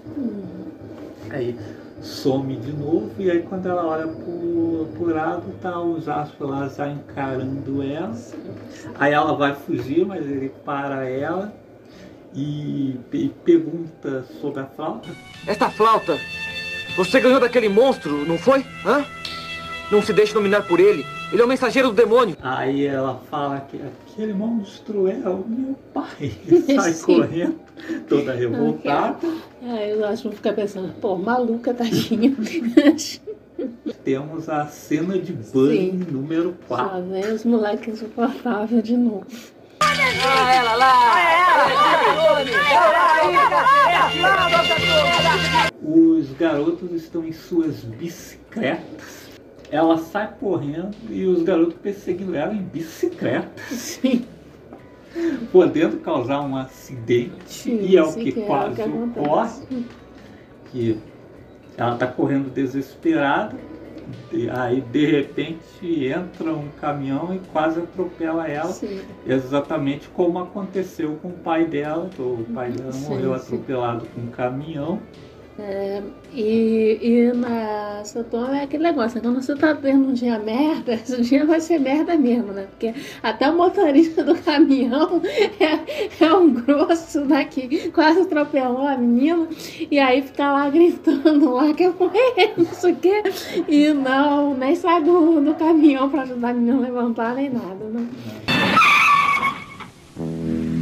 Aí some de novo e aí quando ela olha pro, pro lado, tá o Jasper lá já encarando ela. Aí ela vai fugir, mas ele para ela e, e pergunta sobre a flauta. Esta flauta, você ganhou daquele monstro, não foi? Hã? Não se deixe dominar por ele. Ele é o mensageiro do demônio. Aí ela fala que aquele monstro é o meu pai. Sai Sim. correndo, toda revoltada. Aí eu acho que ficar pensando, pô, maluca, tadinha. Temos a cena de banho número 4. Só vem os moleques insuportáveis de novo. Ah, ela lá! Os garotos estão em suas bicicletas. Ela sai correndo e os garotos perseguindo ela em bicicleta. Sim. Podendo causar um acidente. Sim, e é o que que é o quase que ocorre. Que ela está correndo desesperada. e aí de repente entra um caminhão e quase atropela ela. Sim. Exatamente como aconteceu com o pai dela. O pai dela Sim, morreu atropelado com um caminhão. É, e, e na Satomi é aquele negócio, quando você tá tendo um dia merda, esse dia vai ser merda mesmo, né? Porque até o motorista do caminhão é, é um grosso? Que quase atropelou a menina, e aí fica lá gritando lá que eu morrer, não sei o quê, e não, nem sai do, do caminhão pra ajudar a menina a levantar, nem nada, né?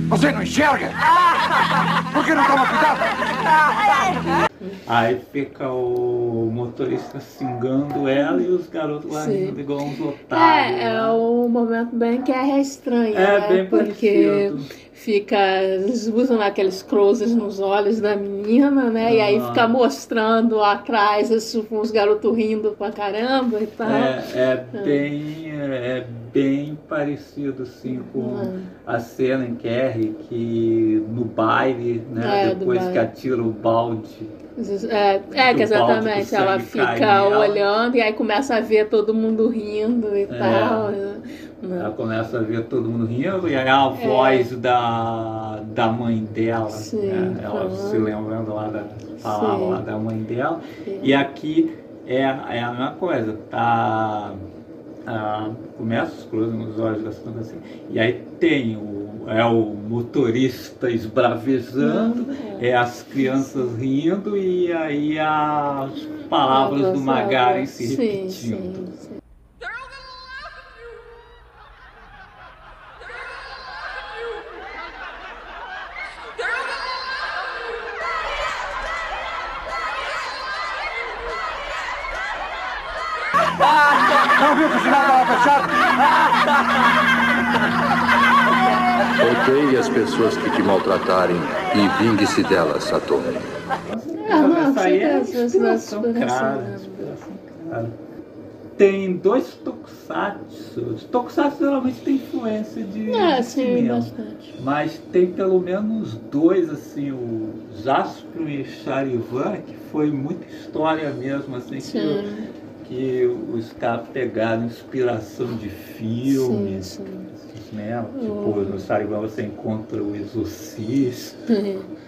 Você não enxerga? Por que não toma cuidado? Aí fica o motorista xingando ela e os garotos lá rindo igual uns otários. É, é o momento bem que é estranho, É, né? bem Porque parecido. fica. Eles usam aqueles closes nos olhos da menina, né? E aí Ah. fica mostrando atrás assim, os garotos rindo pra caramba e tal. É, é bem, é bem parecido assim com Ah. a cena em Kerry que no baile, né? É, depois que atira o balde. É, é que exatamente, ela fica cai olhando e aí começa a ver todo mundo rindo e É. tal. né? Ela começa a ver todo mundo rindo e aí a voz da, da mãe dela, É. Sim, né? ela se lembrando lá da palavra lá da mãe dela. Sim. E aqui é, é a mesma coisa, tá? ah, começa a explosão nos olhos da assim. E aí tem o, é o motorista esbravejando, é as crianças rindo e aí as palavras do Magaren se repetindo. Sim, sim. Não viu que o sinal estava fechado? Odeie as pessoas que te maltratarem e vingue-se delas, Satomi. Ah, não, essa aí é inspiração clara, inspiração clara. Tem dois tokusatsu. Tokusatsu geralmente tem influência de. É, sim, bastante. Mas tem pelo menos dois, assim, o Jaspro e Charivan, que foi muita história mesmo, assim, sim. que que os caras pegaram inspiração de filmes, sim, sim. Né? Tipo, no Saribão você encontra o Exorcista.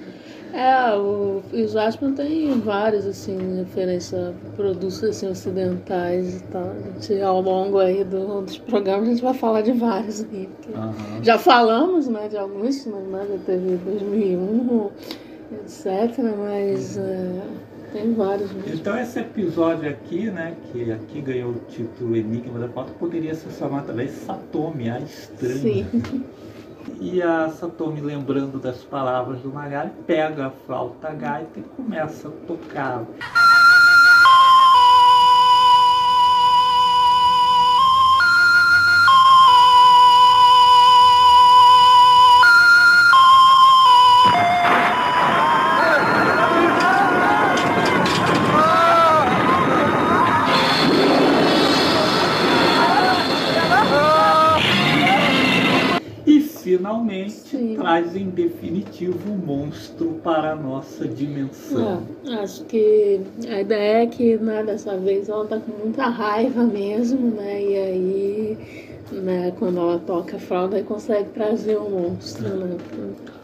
É, o, o Jasper tem vários, assim, referência a produtos assim, ocidentais e tal. A gente, ao longo aí do, dos programas, a gente vai falar de vários aqui. Uhum. Já falamos, né, de alguns, né, já teve 2001, etc, mas... Uhum. É, tem vários mesmo. Então esse episódio aqui, né, que aqui ganhou o título Enigma da Pauta, poderia ser chamado também Satomi, a estranha. Sim. E a Satomi, lembrando das palavras do Magari, pega a flauta gaita e começa a tocar. traz em definitivo o monstro para a nossa dimensão. É, acho que a ideia é que né, dessa vez ela tá com muita raiva mesmo, né? E aí, né, quando ela toca a fralda, consegue trazer o monstro, né?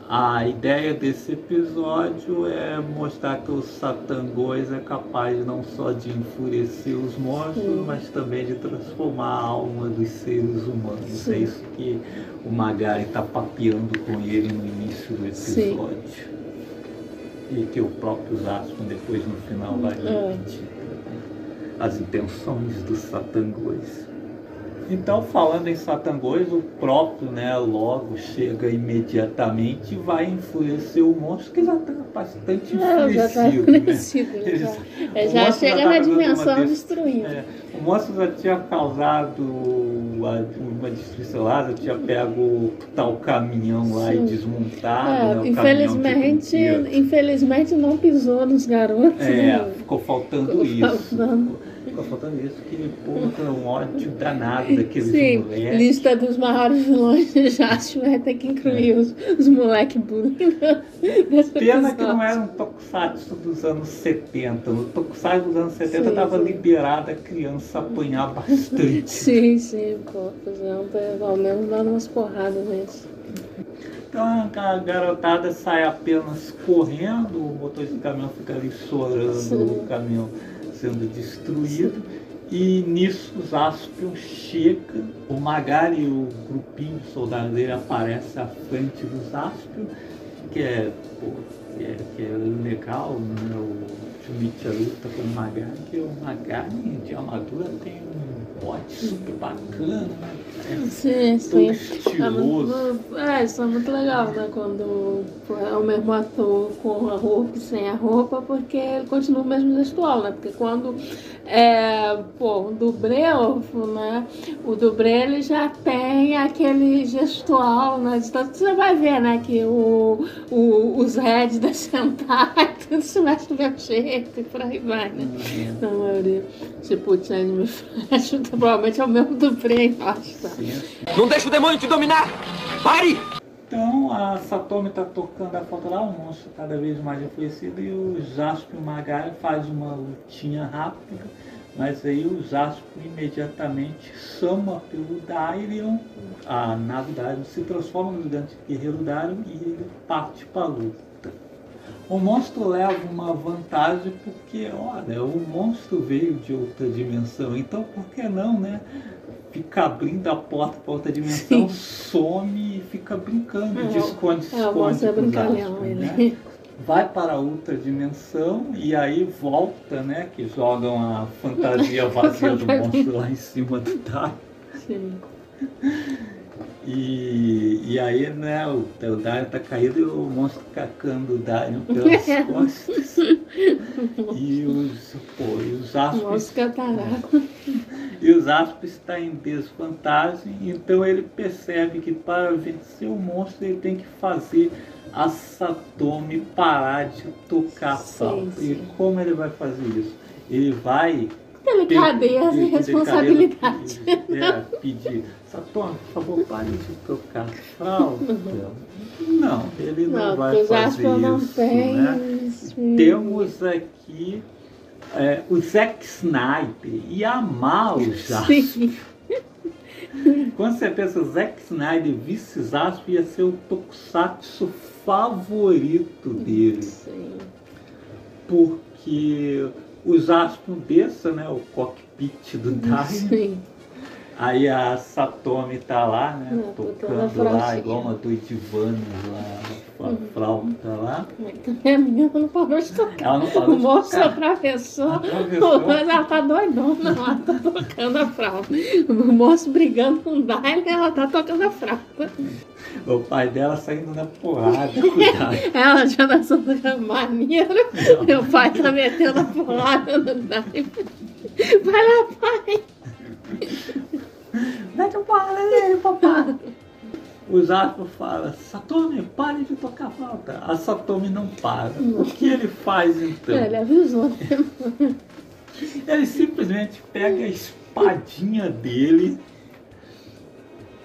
A ideia desse episódio é mostrar que o Satangos é capaz não só de enfurecer os monstros, Sim. mas também de transformar a alma dos seres humanos. Sim. É isso que o Magari está papeando com ele no início do episódio. Sim. E que o próprio Zaspin depois no final vai é. repetir as intenções do Satangos. Então, falando em Satangos, o próprio, né, logo chega imediatamente e vai enfurecer o monstro, que já está bastante Não. Já, tá né? já, é, já chega já tá na dimensão destruindo. É, o monstro já tinha causado uma destruição lá, já tinha pego tal caminhão lá Sim. e desmontado. É, né, infelizmente, infelizmente não pisou nos garotos. É, né? ficou faltando ficou isso. Faltando. Ficou faltando isso, que porra, um ódio danado daqueles Sim, moleques. lista dos maiores vilões já acho que vai ter que incluir os, os moleque bullying. Pena que não era um tokusatsu dos anos 70. No tokusatsu dos anos 70 estava liberada a criança apanhar bastante. sim, sim, pô, não, pelo menos dando umas porradas nisso. Então a garotada sai apenas correndo, o motorista do caminhão fica ali chorando, sim. o caminhão sendo destruído. E nisso os Aspion chega, o Magari e o grupinho de soldados dele aparece à frente dos Aspion, que é, pô, que é, que é legal, né? o Chumicha luta com o Magari, que o Magari de armadura tem um super bacana, né? É sim, sim. É, muito, é, isso é muito legal, né? Quando é o mesmo ator com a roupa e sem a roupa, porque ele continua o mesmo gestual, né? Porque quando é, pô, o dublê, né? O dublê ele já tem aquele gestual, né? De tanto você vai ver, né? Que o, o, os heads da Sentai, tudo se mexe do mesmo jeito e por aí vai, né? Na maioria. Tipo, o Change Flash, provavelmente é o mesmo dublê, eu acho, tá? Não deixa o demônio te dominar! Pare! Então a Satomi está tocando a foto lá, o monstro cada vez mais enfurecido e o Jasper Magari faz uma lutinha rápida, mas aí o Jasper imediatamente chama pelo Dairion, a nave Dairion se transforma no gigante guerreiro Dairion e ele parte para a luta. O monstro leva uma vantagem porque, olha, o monstro veio de outra dimensão, então por que não, né? fica abrindo a porta para outra dimensão, some e fica brincando É, de esconde, É, o monstro é esconde os brincalhão, ele. né? Vai para outra dimensão e aí volta, né? Que jogam a fantasia vazia do monstro lá em cima do Dario. Sim. E, e aí, né, o, o Dario tá caído e o monstro cacando o Dario pelas costas. E os, pô, e os O astros monstro e os astros está em desvantagem, então ele percebe que para vencer o monstro ele tem que fazer a Satomi parar de tocar a Sim, flauta. E como ele vai fazer isso? Ele vai Delicadeza e responsabilidade. pedir- É, pedir, Satomi, por favor, pare de tocar flauta. Não, ele não, Não, vai fazer não isso, né? Temos aqui é, o Zack Snyder e amar os astros. Sim. Quando você pensa Zack Snyder vice astro ia ser o tokusatsu favorito dele. Sim. Porque os astros desça, né? O cockpit do Dario. Aí a Satomi tá lá, né? Não, tocando lá, igual uma doidivana lá, a flauta lá. A menina não parou de tocar. Ela não parou O de moço tocar. atravessou. Atravessou. Mas ela tá doidona, ela tá tocando a fralda. O moço brigando com o Daile, ela tá tocando a fralda. O pai dela saindo na porrada o. Ela já dançou maneiro. Meu pai tá metendo a porrada no Daile. Vai lá, pai. Mete o porrada nele, papai. Os astros falam, Satomi, pare de tocar flauta. A Satomi não para. O que ele faz então? Ele avisou. né? Ele simplesmente pega a espadinha dele,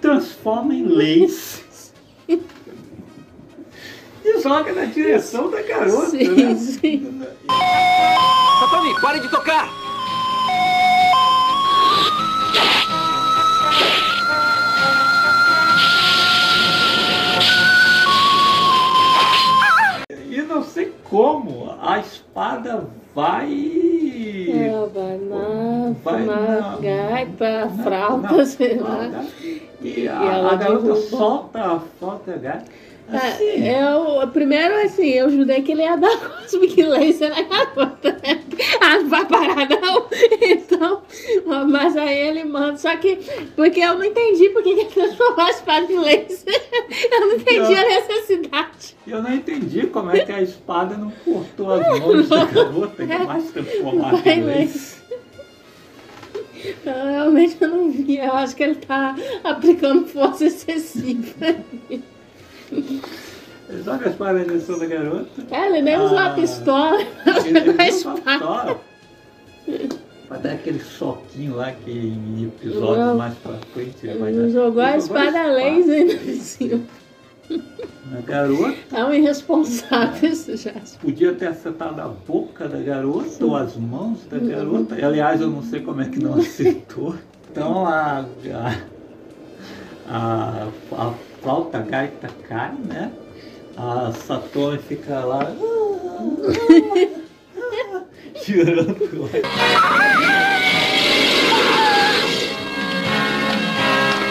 transforma em lace e joga na direção da garota. Sim, né? sim. Satomi, pare de tocar! Não sei como a espada vai. Ela vai na, Vai na, na- gaita, na- fralda, na sei lá. E E a, a garota derruba. solta a flauta gaita. Assim, É, eu, primeiro, assim, eu judei que ele ia dar Cosmic Laser na garota, né? Ah, não vai parar, não. Então, mas aí ele manda. Só que, porque eu não entendi por que que ele transformou a espada em laser. Eu não entendi a necessidade. Eu não entendi como é que a espada não cortou as mãos da garota e mais transformada em lace. Eu, realmente eu não vi. Eu acho que ele tá aplicando força excessiva. Ele joga a espada na direção da garota. É, ele nem usou a Ah, pistola. Ele, ele a usa espada. uma pistola dar aquele choquinho lá que em episódios Não. mais pra frente ele vai dar. Ele jogou a espada a laser ainda em cima. na garota. É um irresponsável esse Jasper. Podia ter acertado a boca da garota ou as mãos da garota. Aliás, eu não sei como é que não acertou. Então a, a, a, a flauta gaita cai, né? A Satomi fica lá. Girando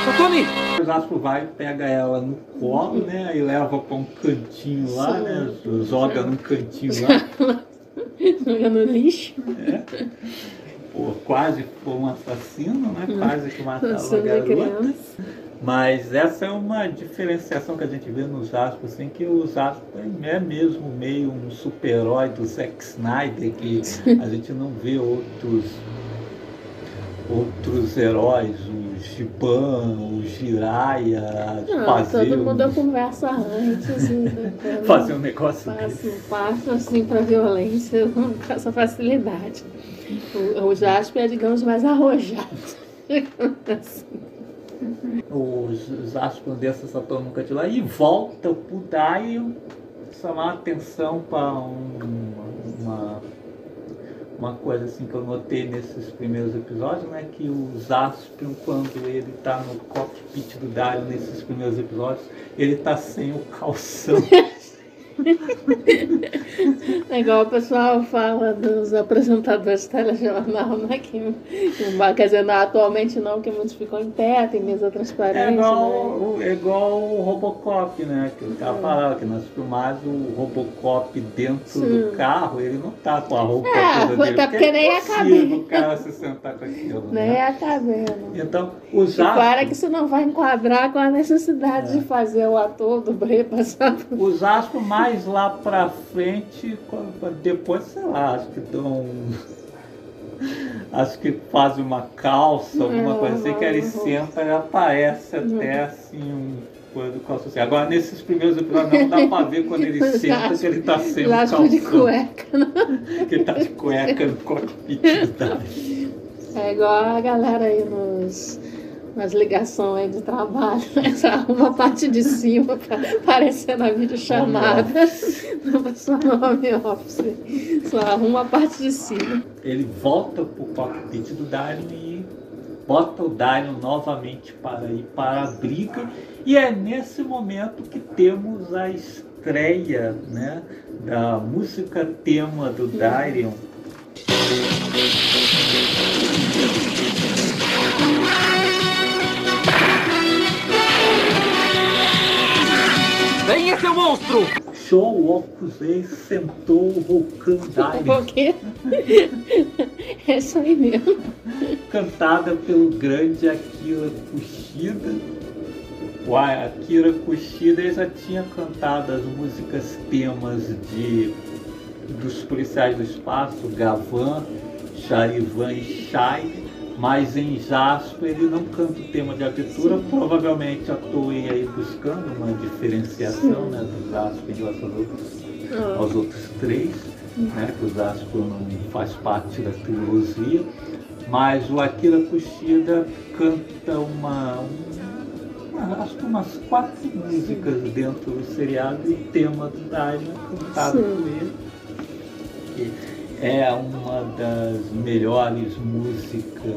Satomi! O Jasper vai, pega ela no colo, né? E leva pra um cantinho lá, né? Joga num cantinho lá. Joga no lixo. Pô, quase foi um assassino, né? Quase que matava a garota. criança. Mas essa é uma diferenciação que a gente vê nos Jasper, assim, que o Jasper é mesmo meio um super-herói do Zack Snyder, que a gente não vê outros outros heróis, o Giban, o Jiraiya, Não, fazer, todo um- mundo conversa antes. né? fazer um negócio Passa, desse. passa assim pra violência com essa facilidade. O, o Jasper é, digamos, mais arrojado. Assim. Os Jasper dessa Saturno nunca de lá e volta pro Daio chamar atenção para uma, uma coisa assim que eu notei nesses primeiros episódios, né? Que o Jaspion, quando ele tá no cockpit do Dario nesses primeiros episódios, ele tá sem o calção. É igual o pessoal fala dos apresentadores de telejornal, né? Que, que, quer dizer, não, atualmente não, que muitos ficam em pé, tem mesa transparente. É igual, né? o- é igual o Robocop, né? Que o cara falava que nas filmagens o Robocop dentro Sim. do carro, ele não tá com a roupa É, toda dele. até porque nem ia impossível o cara se sentar com aquilo, Nem né? é cabelo. Então, os E claro que isso não vai enquadrar com a necessidade de fazer o ator do Bray passar por os astros mais lá pra frente, depois, sei lá, acho que dão... Acho que fazem uma calça, alguma É, coisa assim, que ele senta e aparece até assim um calça assim. Agora, nesses primeiros episódios, não dá pra ver quando ele senta que ele tá sem calção. de cueca. né? Que ele tá de cueca no cockpit da... É igual a galera aí nos, nas ligações aí de trabalho. Só arruma a parte de cima pra aparecer na videochamada. Não pessoa no home office. Só arruma a parte de cima. Ele volta pro cockpit do Darion e bota o Darion novamente para ir para a briga. E é nesse momento que temos a estreia né, da música tema do Darion. Venha, seu monstro! Show Opus Dei sentou o Vulcan Darion. O quê? É isso aí mesmo. cantada pelo grande Akira Kushida. O Akira Kushida já tinha cantado as músicas temas de dos policiais do espaço, Gavan, Charivan e Shai, mas em Jasper ele não canta o tema de abertura, provavelmente à toa e aí buscando uma diferenciação né, do Jasper em relação aos outros Ah, aos outros três, né, que o Zasco não faz parte da trilogia, mas o Akira Kushida canta uma, uma- acho que umas quatro músicas dentro do seriado e o tema do Dario é cantado Sim. por ele. Que é uma das melhores músicas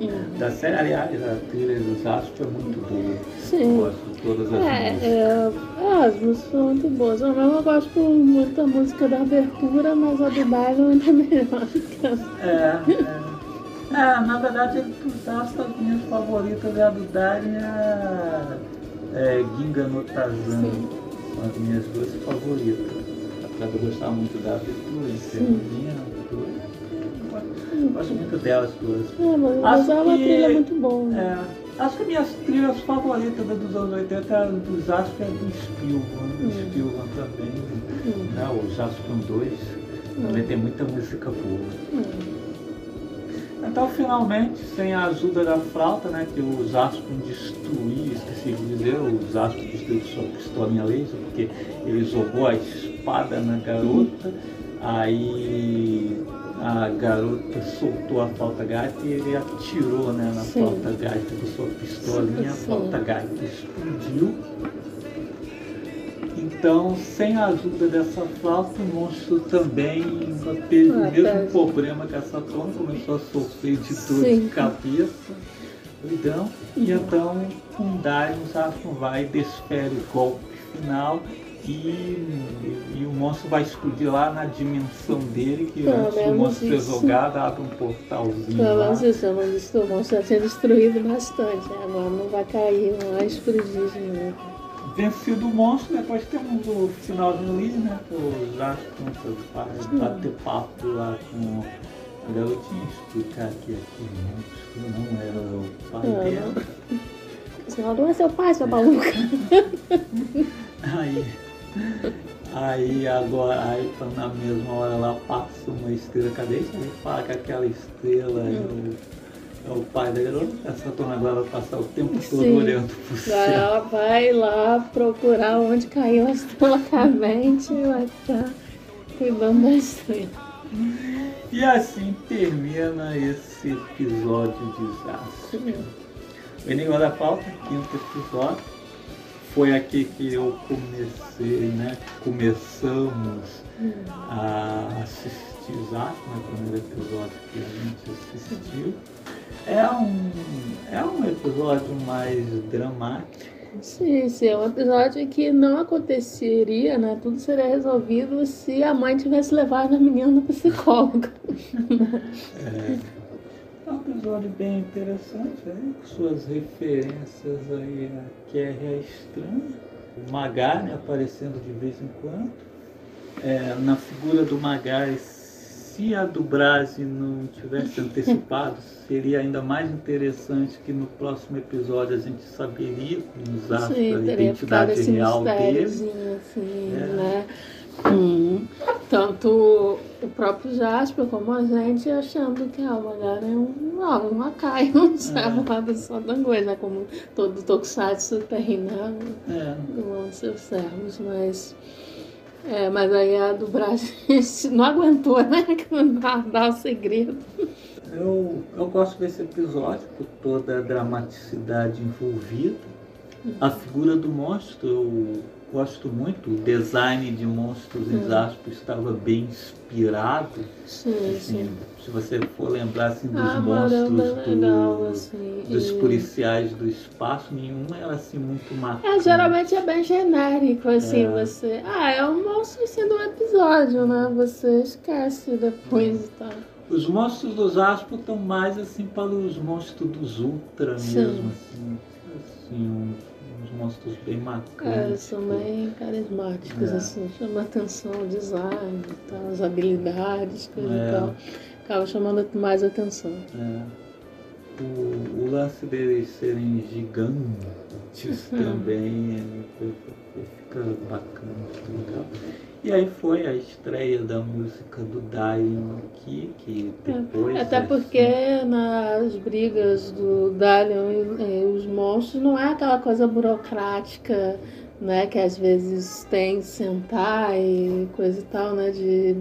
hum. da série. Aliás, a trilha do Zasco é muito boa. Sim. Gosto de todas as É, músicas. é, as músicas são muito boas. Eu não gosto muito da música da abertura, mas a do baile ainda é melhor. É, é. É, na verdade, as minhas favoritas é a do Dari e a é, Ginga no Tarzan. As minhas duas favoritas. Apesar de eu gostar muito da abertura, inteirinha, eu gosto muito delas duas. É, mas, Acho mas é uma trilha muito boa. É, acho que minhas trilhas favoritas dos anos 80 é a dos que é do Spielman, Hum. Spielman também, Hum. né, o Jaspion 2. Também tem muita música boa. Hum. Então, finalmente, sem a ajuda da flauta, né, que o Zaspin destruiu, esqueci de dizer, o Zaspin destruiu sua pistolinha laser, porque ele jogou a espada na garota, aí a garota soltou a flauta gaita e ele atirou né, na Sim. flauta gaita com sua pistolinha, a flauta gaita explodiu. Então, sem a ajuda dessa flauta, o monstro também teve o Ah, mesmo tá. problema que a Saturno, começou a sofrer de dor Sim. de cabeça, doidão, e então o Saturno vai, desfere o golpe final e, e o monstro vai explodir lá na dimensão dele, que Pelo antes do monstro ser isso. jogado, abre um portalzinho Pelo lá. isso, não que o monstro já tinha destruído bastante. né? Agora não vai cair lá e explodir de novo. Vencido o monstro, depois temos o finalzinho ali, né? Que o Jasper vai bater papo lá com a garotinha, explicar que aquele monstro não era o pai Ah, dela. Senão não é seu pai, sua maluca. Aí, aí agora, aí tá na mesma hora lá passa uma estrela cadente, ele fala que aquela estrela é, o, é o pai da garota, a Saturna agora vai passar o tempo todo Sim. olhando pro céu. Ela vai lá procurar onde caiu a estrela cadente e vai estar cuidando da estrela. E assim termina esse episódio de desastre. O Enigma da Pauta, quinto episódio. Foi aqui que eu comecei, né? Começamos a assistir Zack, né? O primeiro episódio que a gente assistiu. É um, é um episódio mais dramático, Sim, sim, é um episódio que não aconteceria, né? Tudo seria resolvido se a mãe tivesse levado a menina no psicólogo. É. É um episódio bem interessante, né? com suas referências aí a Kerry a Estranha, o Magari aparecendo de vez em quando. É, na figura do Magari, se a do Brasi não tivesse antecipado, seria ainda mais interessante que no próximo episódio a gente saberia Sim, a identidade real dele. assim, É. né? Hum. Tanto o próprio Jasper como a gente achando que ah, o Magara é um, não, um lacaio, um servo lá do Sodangois, né? Como todo Tokusatsu tem, né? É. Com seus servos, mas... É, mas aí a do Brasil não aguentou, né? Guardar o segredo. Eu, eu gosto desse episódio por toda a dramaticidade envolvida. A figura do monstro eu gosto muito. O design de monstros em Hum. Zaspo estava bem inspirado. Sim, Assim, sim. se você for lembrar assim, dos Ah, monstros legal, do- assim, dos e- policiais do espaço, nenhum era assim muito marcante. É, geralmente é bem genérico, assim, É. você. Ah, é um monstro assim do episódio, né? Você esquece depois e tal. Os monstros dos Aspo estão mais assim para os monstros dos Ultra Sim. mesmo, assim, assim uns monstros bem É, marcantes. são bem carismáticos, É. assim, chama atenção o design tal, as habilidades, coisa É. e tal. Acaba chamando mais atenção. É. O, o lance deles serem gigantes Uhum. também é, fica bacana, fica legal. E aí foi a estreia da música do Dion aqui, que depois. Até porque nas brigas do Dalion e, os monstros não é aquela coisa burocrática, né? Que às vezes tem sentar e coisa e tal, né? De.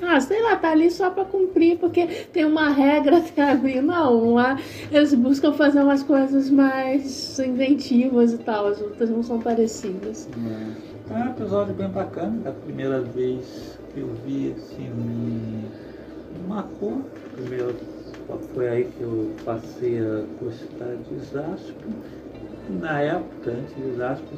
Ah, sei lá, tá ali só pra cumprir, porque tem uma regra até abrir. Não, lá eles buscam fazer umas coisas mais inventivas e tal. As outras não são parecidas. É. É um episódio bem bacana, da primeira vez que eu vi, assim, me, me marcou. Primeiro, foi aí que eu passei a gostar de Zaspo. Na época, antes de Zaspo,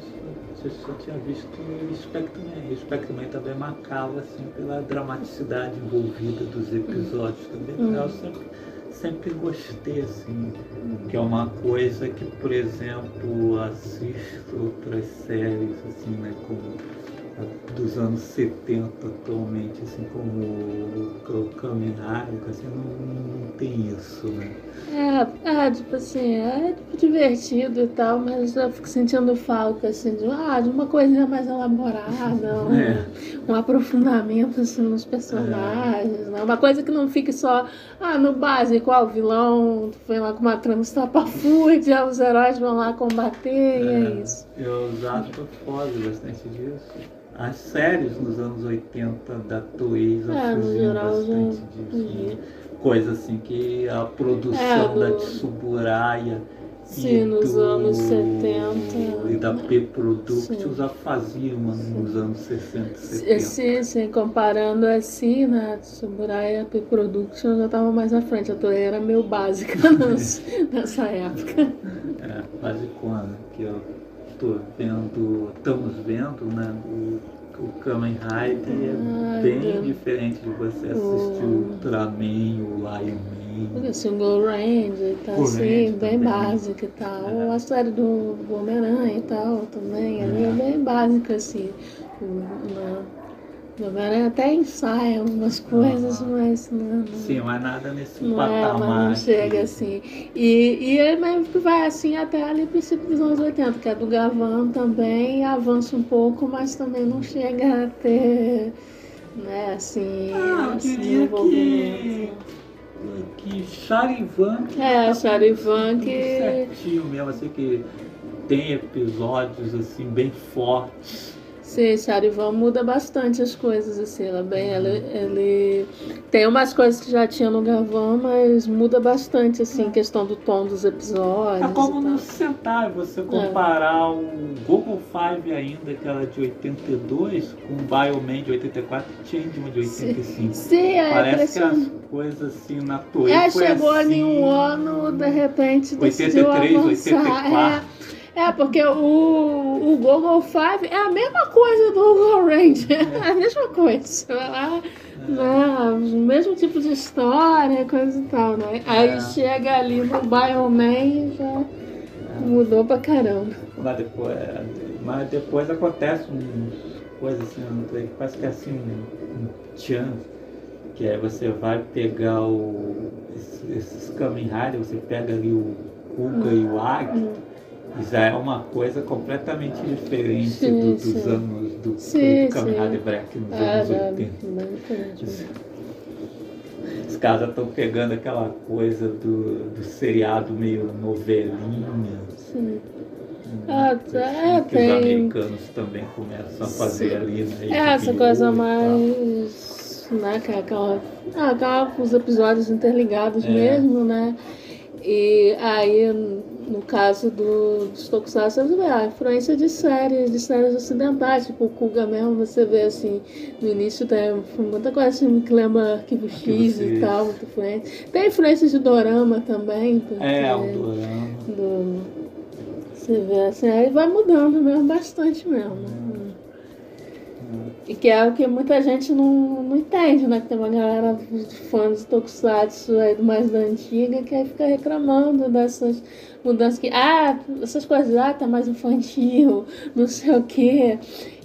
eu só tinha visto Spectreman. E Spectreman também marcava, assim, pela dramaticidade envolvida dos episódios também. Hum. Eu sempre, sempre gostei, assim, que é uma coisa que, por exemplo, assisto outras séries, assim, né, como dos anos 70 atualmente, assim, como o, Rider, assim, não, não tem isso, né? É, é, tipo assim, é tipo, divertido e tal, mas eu fico sentindo falta, assim, de, ah, de uma coisinha mais elaborada, um, É. um aprofundamento, assim, nos personagens, né? Uma coisa que não fique só, ah, no básico, ah, o vilão vem lá com uma trama estapafúrdia, os heróis vão lá combater, e é isso. Eu acho que foge bastante disso. As séries nos anos 80 da Toei já É, fugiam geral, já bastante disso. né? Coisa assim que a produção É, da Tsuburaya Sim, e nos do- anos 70. e da P-Product Sim. já faziam nos anos 60 e 70. Sim, sim, comparando assim, né, Tsuburai e a P-Production já tava mais à frente, a Toei era meio básica nas- nessa época. É, quase quando que eu tô vendo, estamos vendo, né, o, o Kamen Rider é bem diferente de você assistir o Ultraman, o Lion Man. Single Range e tal, O assim, bem básica e tal. A série do, Homem-Aranha e tal também, ali é bem básica, assim. O, Homem-Aranha até ensaia algumas coisas, mas não, não, Sim, mas nada nesse Não é, patamar. mas não chega assim. E, e ele mesmo que vai assim até ali princípio dos anos 80, que é do Gavan também, avança um pouco, mas também não chega a ter, né, assim, Ah, eu assim, envolvimento. que, que Charivan que É, tá Charivan que- certinho mesmo, assim, que tem episódios assim bem fortes. Sim, Charivan muda bastante as coisas, assim, ela bem, ele, ele tem umas coisas que já tinha no Gavan, mas muda bastante, assim, questão do tom dos episódios. É como tal. no Sentai, você comparar o Google Five ainda, que era de 82, com o Bioman de 84 e Changeman de 85. Sim, é Parece que as coisas assim na Toei É, foi chegou assim, em um ano, de repente decidiu 83, avançar. 84. É, É, porque o, o Google Five é a mesma coisa do Google Ranger. É a mesma coisa. Lá, né, o mesmo tipo de história, coisa e tal, né? Aí É. chega ali no Bioman e já mudou pra caramba. Mas depois, mas depois acontece uma coisa assim, eu não sei, parece que é assim um, um tchan, que é você vai pegar o, esses, esses Kamen Rider, você pega ali o Kuga e o Agito, já é uma coisa completamente diferente Sim, do- dos sim. anos do, Sim, do sim. Rider Black nos Ah, anos já, 80. bem diferente. Os caras estão pegando aquela coisa do, do seriado meio novelinha. Sim. Ah, tá, é, que os tem. americanos também começam a fazer Sim. ali na É, essa coisa mais. Né, que é aquela. Ah, aquela com os episódios interligados É. mesmo, né? E aí, no caso do, dos Tokusatsu, você vê a influência de séries, de séries ocidentais, tipo o Kuga mesmo, você vê assim, no início tem muita coisa assim que lembra Arquivo X X. e tal, muita influência. Tem influência de Dorama também, porque É, um dorama. do, você vê assim, aí vai mudando mesmo, bastante mesmo. né? E que é o que muita gente não, não entende, né? Que tem uma galera de fãs de Tokusatsu aí do mais da antiga que aí fica reclamando dessas mudanças que, ah, essas coisas, ah, tá mais infantil, não sei o quê.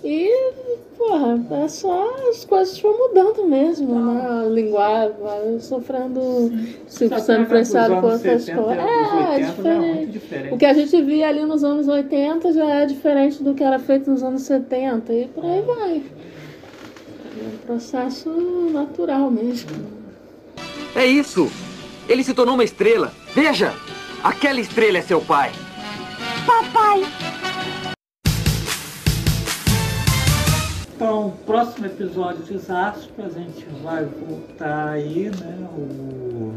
E, porra, é só as coisas vão mudando mesmo, né? A linguagem sofrendo, se sendo por anos outras 70 coisas. É, é 80 já é diferente. diferente. O que a gente via ali nos anos 80 já é diferente do que era feito nos anos 70 e por aí vai. É processo natural mesmo. É isso! Ele se tornou uma estrela. Veja! Aquela estrela é seu pai. Papai, Então, próximo episódio de Zaspa, a gente vai voltar aí, né? O...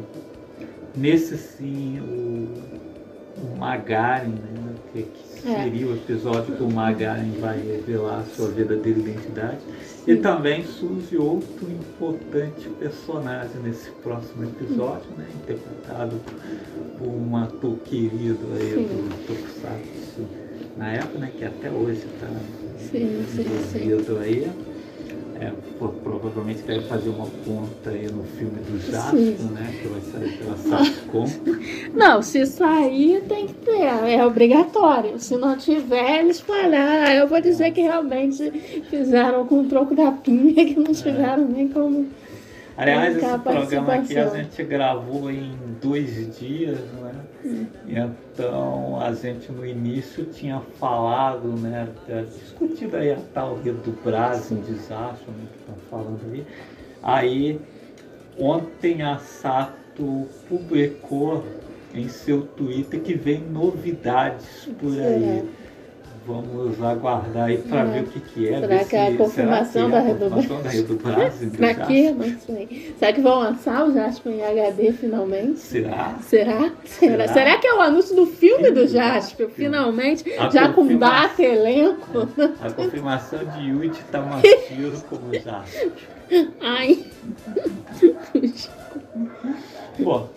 Nesse sim, o, o Magaren, né? Que, que É. seria o episódio que o Magaren vai revelar a sua verdadeira identidade. E também surge outro importante personagem nesse próximo episódio, né? Interpretado por um ator querido aí Sim. do Tokusatsu na época, né? Que até hoje está envolvido aí. É, pô, provavelmente deve fazer uma ponta aí no filme do Sim. né? Que vai sair pela Satcom. Não, se sair tem que ter, é obrigatório. Se não tiver, eles falar. Eu vou dizer que realmente fizeram com o troco da pinha, que não tiveram nem como. Aliás, esse programa aqui a gente gravou em dois dias, né? Hum. Então a gente no início tinha falado, né? Discutido aí a tal redubragem de desastre, né? Que estão falando aí. Aí ontem a Sato publicou em seu Twitter que vem novidades por aí. Vamos aguardar aí para É. ver o que, que é. Será que é a confirmação será da é confirmação da do Pra quê? Jasper? Não sei. Será que vão lançar o Jasper em HD finalmente? Será? Será? Será? Será? Será que é o anúncio do filme do Jasper, finalmente? Já com data, elenco? A confirmação de Yuji Tamashiro como Jasper. Ai. Bom,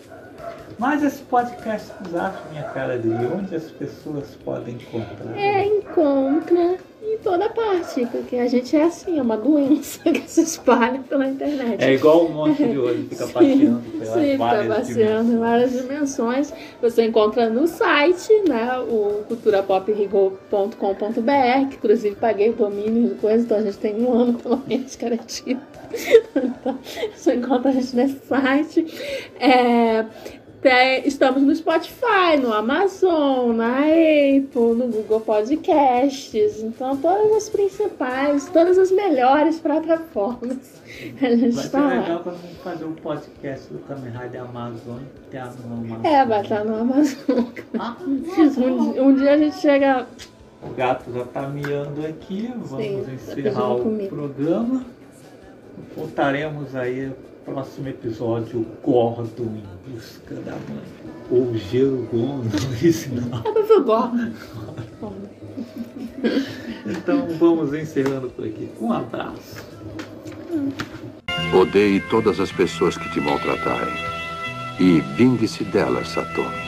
mas esse podcast Astros, minha cara de onde as pessoas podem encontrar? É, encontra em toda parte, porque a gente é assim, é uma doença que se espalha pela internet. É igual o monte de olho, fica passeando pelas Sim, fica várias passeando em várias dimensões. Você encontra no site, né, o culturapoprigor.com.br, que inclusive paguei o domínio e coisa, então a gente tem um ano pelo menos garantido. Então, você encontra a gente nesse site. É, tem- estamos no Spotify, no Amazon, na Apple, no Google Podcasts. Então, todas as principais, todas as melhores plataformas. A gente Vai ser está lá. legal quando a gente fazer um podcast do Kamen Rider Amazon e ter no Amazon. É, vai estar no Amazon. Um, um dia a gente chega. O gato já tá miando aqui, vamos Sim, tá encerrar o programa. Voltaremos aí próximo episódio, Gordon em busca da mãe. Ou Gerugon no original. É pra ver o Gordo. Então vamos encerrando por aqui. Um abraço. Odeie todas as pessoas que te maltratarem. E vingue-se delas, Satomi.